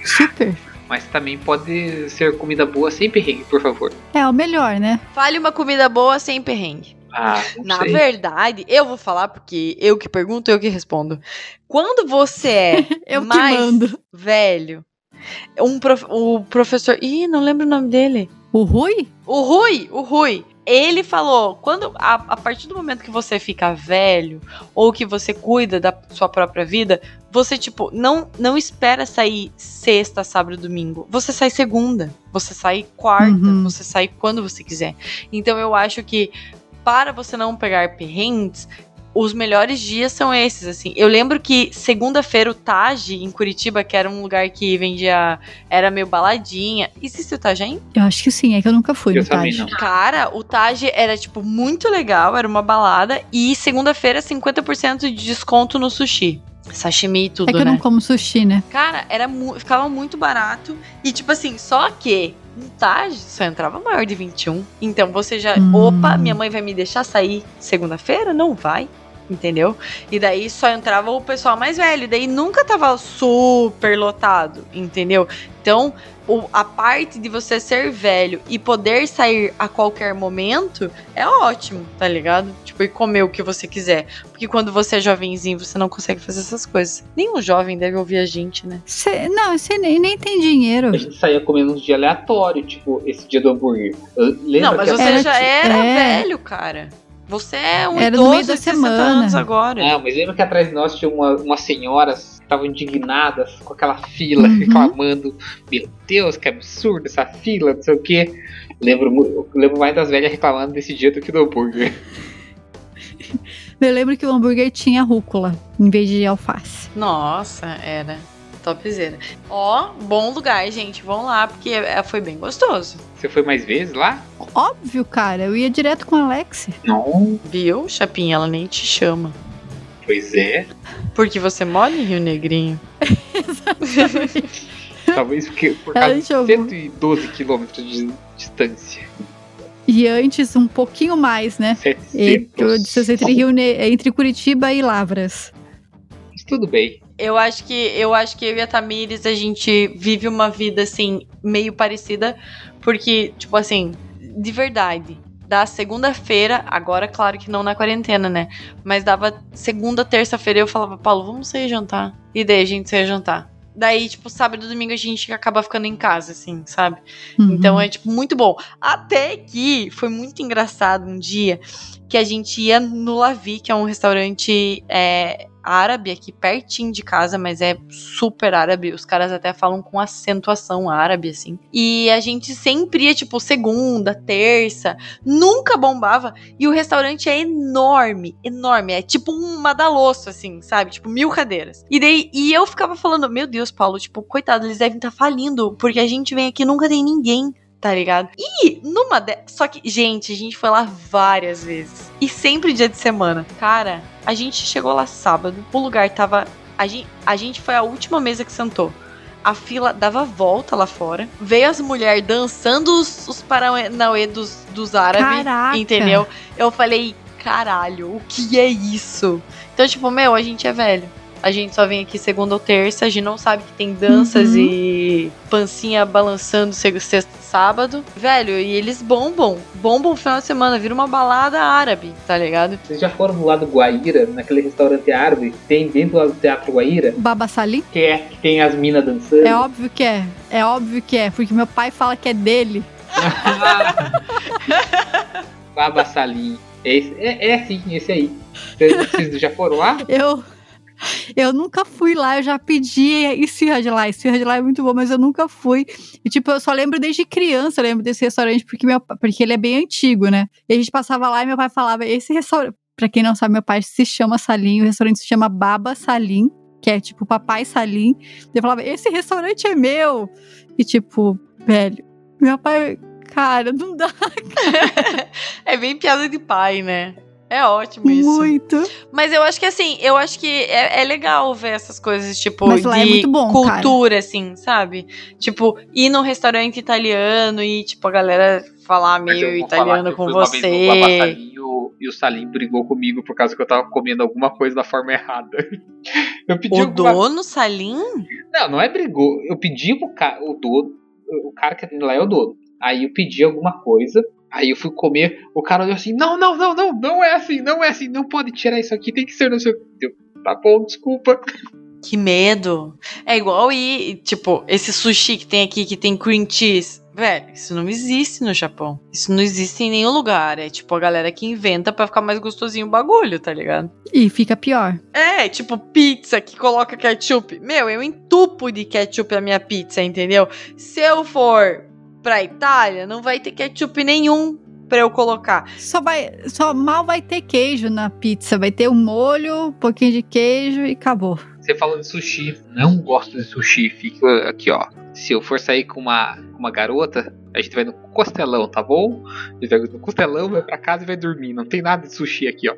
Super. Mas também pode ser comida boa sem perrengue, por favor. É o melhor, né? Fale uma comida boa sem perrengue. Ah, Na sei. verdade, eu vou falar porque eu que pergunto, eu que respondo. Quando você é Eu mais que mando. velho, um prof- o professor. Ih, não lembro o nome dele. O Rui? O Rui, o Rui. Ele falou, quando a, a partir do momento que você fica velho ou que você cuida da sua própria vida, você tipo não não espera sair sexta, sábado, domingo. Você sai segunda, você sai quarta, Uhum. você sai quando você quiser. Então eu acho que para você não pegar perrengues, os melhores dias são esses, assim. Eu lembro que segunda-feira o Taj, em Curitiba, que era um lugar que vendia. Era meio baladinha. Existe o Taj ainda? Eu acho que sim, é que eu nunca fui Eu no Taj. não. Cara, o Taj era, tipo, muito legal, era uma balada. E segunda-feira, 50% de desconto no sushi. Sashimi e É tudo, que eu né? não como sushi, né? Cara, era mu- ficava muito barato. E, tipo assim, só que no Taj só entrava maior de 21. Então você já. Hum. Opa, minha mãe vai me deixar sair segunda-feira? Não vai. Entendeu? E daí só entrava o pessoal mais velho. Daí nunca tava super lotado, entendeu? Então, o, a parte de você ser velho e poder sair a qualquer momento é ótimo, tá ligado? Tipo, e comer o que você quiser. Porque quando você é jovenzinho, você não consegue fazer essas coisas. Nenhum jovem deve ouvir a gente, né? Cê, não, você nem, nem tem dinheiro. A gente saía comendo uns dias aleatórios, tipo esse dia do hambúrguer. Lembra não, mas que você Era já que- era é. velho, cara. Você é um Era idoso de 60 semana. anos agora. Não, mas lembra que atrás de nós tinha uma, umas senhoras que estavam indignadas com aquela fila, Uhum. reclamando: Meu Deus, que absurdo essa fila, não sei o quê. Lembro, lembro mais das velhas reclamando desse dia do que do hambúrguer. Eu lembro que o hambúrguer tinha rúcula em vez de alface. Nossa, era topzera. Ó, bom lugar, gente. Vão lá, porque é- foi bem gostoso. Você foi mais vezes lá? Óbvio, cara, eu ia direto com a Alex. Não. Viu, Chapinha? Ela nem te chama. Pois é. Porque você mora em Rio Negrinho. Talvez porque por causa de jogou. 112 quilômetros de distância. E antes, um pouquinho mais, né? 700. Entre, distância entre, Rio Ne- entre Curitiba e Lavras. Mas tudo bem. Eu acho que eu acho que eu e a Tamires a gente vive uma vida assim meio parecida, porque tipo assim, de verdade, da segunda-feira, agora claro que não na quarentena, né? Mas dava segunda, terça-feira eu falava, Paulo, vamos sair jantar. E daí a gente saía jantar. Daí, tipo, sábado e domingo a gente acaba ficando em casa, assim, sabe? Uhum. Então é, tipo, muito bom. Até que foi muito engraçado um dia que a gente ia no Lavi, que é um restaurante é, árabe aqui pertinho de casa, mas é super árabe. Os caras até falam com acentuação árabe, assim. E a gente sempre ia, tipo, segunda, terça, nunca bombava. E o restaurante é enorme, enorme. É tipo um madaloço, assim, sabe? Tipo, mil cadeiras. E daí, e eu ficava falando, meu Deus, Paulo, tipo, coitado, eles devem estar falindo, porque a gente vem aqui e nunca tem ninguém. Tá ligado? E numa de... Só que, gente, a gente foi lá várias vezes. E sempre dia de semana. Cara, a gente chegou lá sábado. O lugar tava. A gente, a gente foi a última mesa que sentou. A fila dava volta lá fora. Veio as mulheres dançando os, os paranauê dos, dos árabes. Caraca. Entendeu? Eu falei, caralho, o que é isso? Então, tipo, meu, a gente é velho. A gente só vem aqui segunda ou terça, a gente não sabe que tem danças Uhum. e pancinha balançando sexta e sábado. Velho, e eles bombam. Bombam o final de semana, vira uma balada árabe, tá ligado? Vocês já foram do lado do Guaíra, naquele restaurante árabe que tem dentro do Teatro Guaíra? Baba Salim? Que, é, que tem as minas dançando? É óbvio que é. É óbvio que é, porque meu pai fala que é dele. Baba Salim. Esse, é, é sim, esse aí. Vocês já foram lá? Eu. Eu nunca fui lá, eu já pedi esfirra de lá. Esfirra de lá é muito bom, mas eu nunca fui. E, tipo, eu só lembro desde criança, eu lembro desse restaurante, porque, meu, porque ele é bem antigo, né? E a gente passava lá e meu pai falava: esse restaurante. Pra quem não sabe, meu pai se chama Salim, o restaurante se chama Baba Salim, que é tipo Papai Salim. Eu falava: esse restaurante é meu. E, tipo, velho, meu pai. Cara, não dá é bem piada de pai, né? É ótimo isso. muito. Mas eu acho que assim, eu acho que é, é legal ver essas coisas, tipo, Mas lá de é muito bom, cultura, assim, sabe? Tipo, ir num restaurante italiano e, tipo, a galera falar meio falar italiano com fui uma vez você. E e o Salim brigou comigo por causa que eu tava comendo alguma coisa da forma errada. Eu pedi O alguma... dono Salim? Não, não é brigou. Eu pedi pro cara, o dono, o cara que atende lá é o dono. Aí eu pedi alguma coisa, aí eu fui comer, o cara olhou assim, não, não, não, não, não é assim, não é assim, não pode tirar isso aqui, tem que ser no seu... Eu, tá bom, desculpa. Que medo. É igual ir, tipo, esse sushi que tem aqui, que tem cream cheese. Velho, isso não existe no Japão. Isso não existe em nenhum lugar. É tipo a galera que inventa pra ficar mais gostosinho o bagulho, tá ligado? E fica pior. É, tipo pizza que coloca ketchup. Meu, eu entupo de ketchup a minha pizza, entendeu? Se eu for pra Itália, não vai ter ketchup nenhum pra eu colocar. Só vai, só mal vai ter queijo na pizza, vai ter um molho, um pouquinho de queijo e acabou. Você falou de sushi, não gosto de sushi, fica aqui, ó. Se eu for sair com uma, com uma garota, a gente vai no costelão, tá bom? A gente vai no costelão, vai pra casa e vai dormir. Não tem nada de sushi aqui, ó.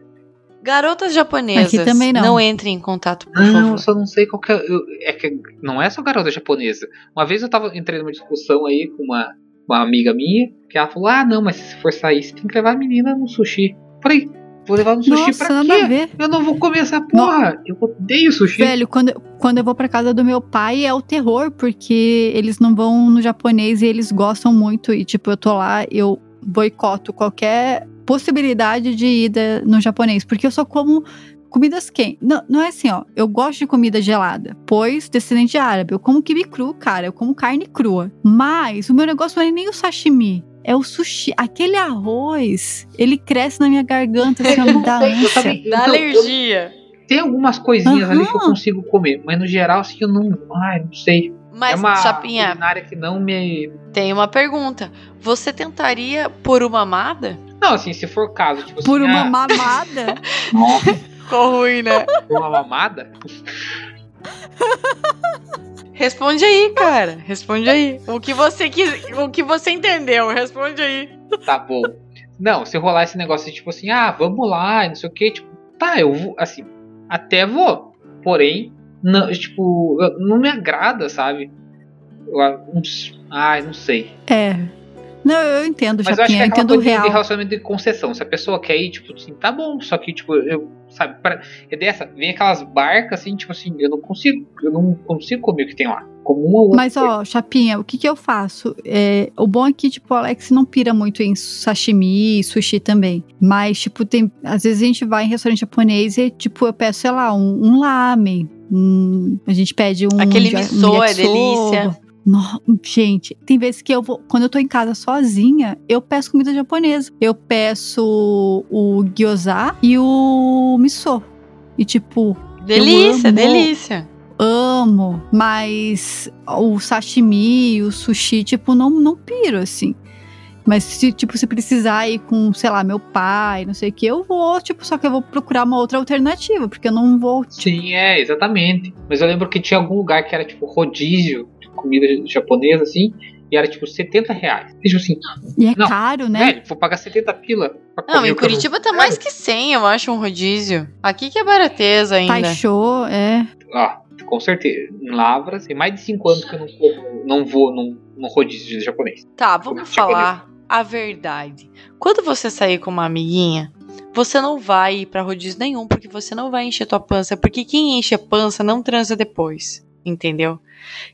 Garotas japonesas, Aqui também não. entrem em contato, por Não, eu favor. só não sei qual que é. eu- é que não é só garota japonesa. Uma vez eu tava entrei numa discussão aí com uma, uma amiga minha, que ela falou: Ah, não, mas se for sair, você tem que levar a menina no sushi. Falei, Vou levar no sushi Nossa, pra quê? ver. Eu não vou comer essa porra. Eu odeio sushi. Velho, quando, quando eu vou pra casa do meu pai é o terror, porque eles não vão no japonês e eles gostam muito. E, tipo, eu tô lá, eu boicoto qualquer possibilidade de ida no japonês, porque eu só como comidas quentes. Não, não é assim, ó. Eu gosto de comida gelada, pois descendente árabe. Eu como kibe cru, cara. Eu como carne crua. Mas o meu negócio não é nem o sashimi. É o sushi. Aquele arroz, ele cresce na minha garganta, assim, ó, me dá Eu ânsia. também- Dá então, eu- alergia. Tem algumas coisinhas ali que eu consigo comer, mas no geral, assim, eu não. Ai, não sei. Mas, é uma Chapinha, culinária que não me. tem uma pergunta. Você tentaria por uma amada? Não, assim, se for o caso, tipo Por assim, uma ah, mamada. nossa, Ficou ruim, né? por uma mamada, Responde aí, cara. Responde aí. O que você quis, o que você entendeu, responde aí. tá bom. Não, se rolar esse negócio de tipo assim, ah, vamos lá, não sei o que, tipo, tá, eu vou, assim, até vou. Porém, não, tipo, não me agrada, sabe? Eu, não ai, não sei. É. Não, eu entendo, Mas eu acho que Chapinha, é eu entendo coisa de- de real. relacionamento de concessão. Se a pessoa quer ir, tipo assim, tá bom. Só que, tipo, eu, sabe, pra, é dessa, vem aquelas barcas assim, tipo assim, eu não consigo, eu não consigo comer o que tem lá. Como uma outra. Mas, ó, Chapinha, o que que eu faço? É, o bom é que, tipo, o Alex não pira muito em sashimi, sushi também. Mas, tipo, tem. Às vezes a gente vai em restaurante japonês e, tipo, eu peço, sei lá, um, um lamen. Um- a gente pede um. Aquele ja- um é delícia. No- gente, tem vezes que eu vou. Quando eu tô em casa sozinha, eu peço comida japonesa. Eu peço o gyoza e o miso. E, tipo, Delícia, amo. delícia. amo, mas o sashimi, o sushi, tipo, não, não piro, assim. Mas se, tipo, se precisar ir com, sei lá, meu pai, não sei o que, eu vou, tipo, só que eu vou procurar uma outra alternativa, porque eu não vou. Sim, é, exatamente. Mas eu lembro que tinha algum lugar que era, tipo, rodízio de comida japonesa, assim, e era, tipo, 70 reais. E, tipo assim, E é Não, caro, né? velho, vou pagar 70 pila pra Não, em Curitiba tá mais que 100, eu acho, um rodízio. Aqui que é barateza ainda. Taixou, é. Ó, com certeza. Em Lavras, tem mais de 5 anos que eu não, não vou num, num rodízio de japonês. Tá, vamos Japonês. falar a verdade. Quando você sair com uma amiguinha, você não vai ir pra rodízio nenhum, porque você não vai encher tua pança, porque quem enche a pança não transa depois, entendeu?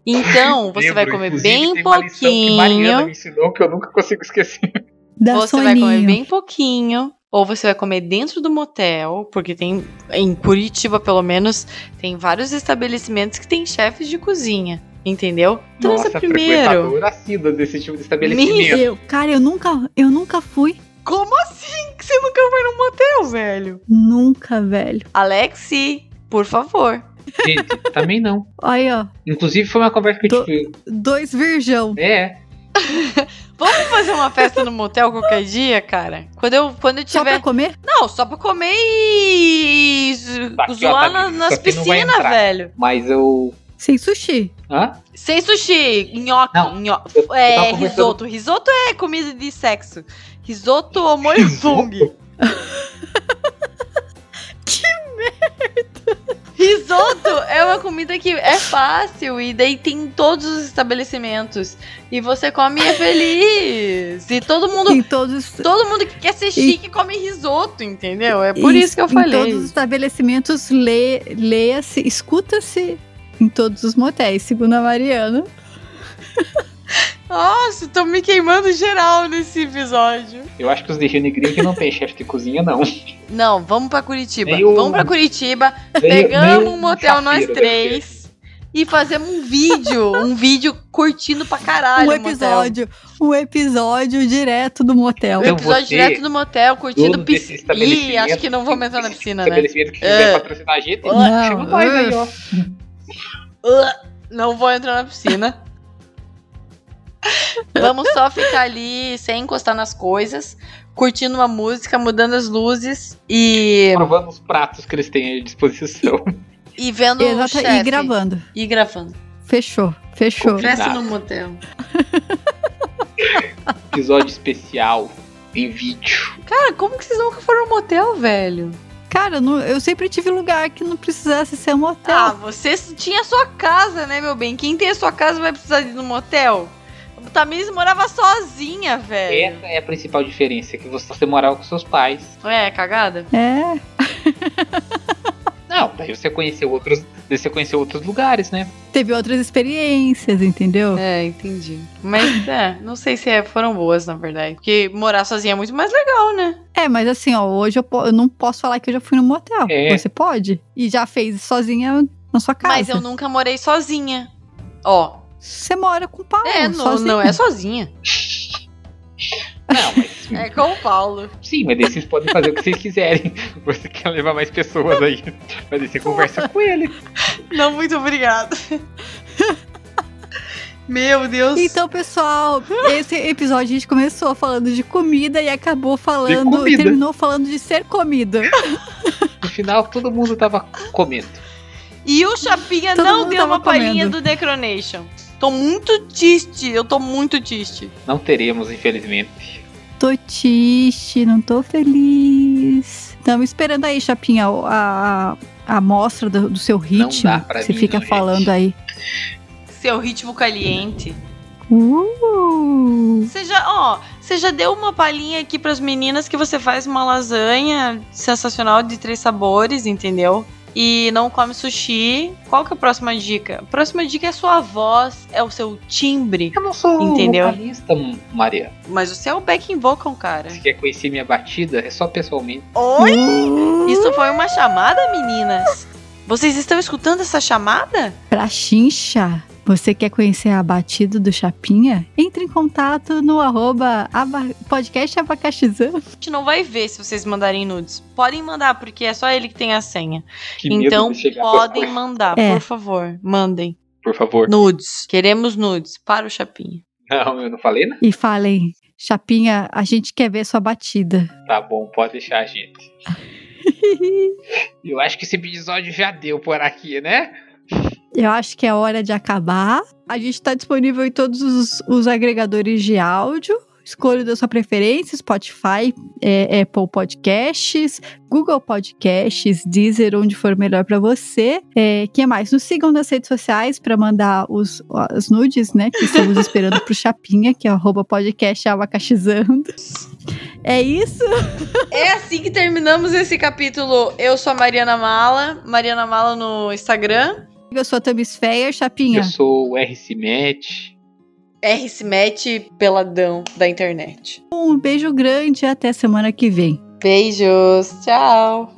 Então, você vai Lembro, comer inclusive, bem tem uma lição que Mariana pouquinho. me ensinou que eu nunca consigo esquecer. Dá Você vai soninho. comer bem pouquinho, ou você vai comer dentro do motel, porque tem em Curitiba, pelo menos, tem vários estabelecimentos que tem chefes de cozinha, entendeu? Transa Nossa, primeiro. frequentadora assídua desse tipo de estabelecimento. Eu, cara, eu nunca, eu nunca fui. Como assim que você nunca foi num motel, velho? Nunca, velho. Alexi, por favor. Gente, também não. Aí, ó, Inclusive foi uma conversa que eu Tô- tive. dois virgão. É, Vamos fazer uma festa no motel qualquer dia, cara? Quando eu, quando eu Só pra tiver. comer? Não, só pra comer e Aqui, ó, zoar Thalita, na- nas vai piscinas, velho. mas eu. Sem sushi. Hã? Sem sushi, nhoque, Não, nhoque. eu- eu é, risoto. Risoto é comida de sexo. Risoto ao molho fung. Que Risoto é uma comida que é fácil e daí tem em todos os estabelecimentos. E você come e é feliz. E todo mundo Em todos, Todo mundo que quer ser chique come risoto, entendeu? É por isso, que eu Em falei. todos os estabelecimentos, lê- leia-se, escuta-se em todos os motéis, segundo a Mariana. Nossa, tô me queimando geral nesse episódio. Eu acho que os de Rio Negrinho que não tem chefe de cozinha, não. Não, vamos pra Curitiba. Nem o- Vamos pra Curitiba, Nem- pegamos nem um motel nós chafeiro, três e fazemos um vídeo. um vídeo curtindo pra caralho um o motel. episódio, um episódio direto do motel. Um Então episódio direto do motel, curtindo piscina. Ih, acho que não vamos entrar na piscina, né? Estabelecimento que quiser É. patrocinar a gente, Não, chama nós aí, ó. Uh, Não vou entrar na piscina. Vamos só ficar ali sem encostar nas coisas, curtindo uma música, mudando as luzes e, Provando os pratos que eles têm à disposição. e vendo o Exato, chefe. e gravando. E gravando. Fechou, fechou. Combinado. no motel. Episódio especial em vídeo. Cara, como que vocês nunca foram no motel, velho? Cara, não- eu sempre tive lugar que não precisasse ser um motel. Ah, você tinha sua casa, né, meu bem? Quem tem a sua casa vai precisar de ir no motel? Tamires morava sozinha, velho. Essa é a principal diferença, que você morava com seus pais. É, cagada? É. Não, daí você conheceu outros. Você conheceu outros lugares, né? Teve outras experiências, entendeu? É, entendi. Mas, é, não sei se é- foram boas, na verdade. Porque morar sozinha é muito mais legal, né? É, mas assim, ó, hoje eu, po- eu não posso falar que eu já fui no motel. É. Você pode? E já fez sozinha na sua casa. Mas eu nunca morei sozinha. Ó, Você mora com o Paulo, é, não, não é sozinha. Não, mas. É com o Paulo. Sim, mas daí vocês podem fazer o que vocês quiserem. Você quer levar mais pessoas aí. Mas daí você conversa com ele. Não, muito obrigada. Meu Deus. Então, pessoal, esse episódio a gente começou falando de comida e acabou falando, terminou falando de ser comida. No final, todo mundo tava comendo. E o Chapinha Todo não deu uma palhinha do Necronation. Tô muito triste, eu tô muito triste. Não teremos, infelizmente. Tô triste, não tô feliz. Estamos esperando aí, Chapinha, a, a, a amostra do, do seu ritmo. dá pra Você mim, fica não, gente. falando aí. Seu ritmo caliente. Uh, Você já, ó, você já deu uma palhinha aqui pras meninas que você faz uma lasanha sensacional de três sabores, entendeu? E não come sushi. Qual que é a próxima dica? A próxima dica é sua voz, é o seu timbre. Eu não sou Entendeu? vocalista, Maria. Mas você é o backing vocal, cara. Se quer conhecer minha batida, é só pessoalmente. Oi? uh, Isso foi uma chamada, meninas? Vocês estão escutando essa chamada? Pra chincha, você quer conhecer a batida do Chapinha? Entre em contato no arroba aba- podcast abacaxizão. A gente não vai ver se vocês mandarem nudes. Podem mandar, porque é só ele que tem a senha. Que então podem mandar, É. por favor. Mandem. Por favor. Nudes. Queremos nudes para o Chapinha. Não, eu não falei, né? E falem, Chapinha, a gente quer ver sua batida. Tá bom, pode deixar, gente. Eu acho que esse episódio já deu por aqui, né? Eu acho que é hora de acabar. A gente está disponível em todos os, os agregadores de áudio. Escolha da sua preferência: Spotify, é, Apple Podcasts, Google Podcasts, Deezer, onde for melhor para você. É, que mais? Nos sigam nas redes sociais para mandar os, as nudes, né? Que estamos esperando pro Chapinha, que é arroba podcast abacaxizando. É isso? É assim que terminamos esse capítulo. Eu sou a Mariana Mala. Mariana Mala no Instagram. Eu sou a Tamis Feyer, Chapinha. Eu sou o RC Match. R se mete peladão da internet. Um beijo grande e até semana que vem. Beijos. Tchau.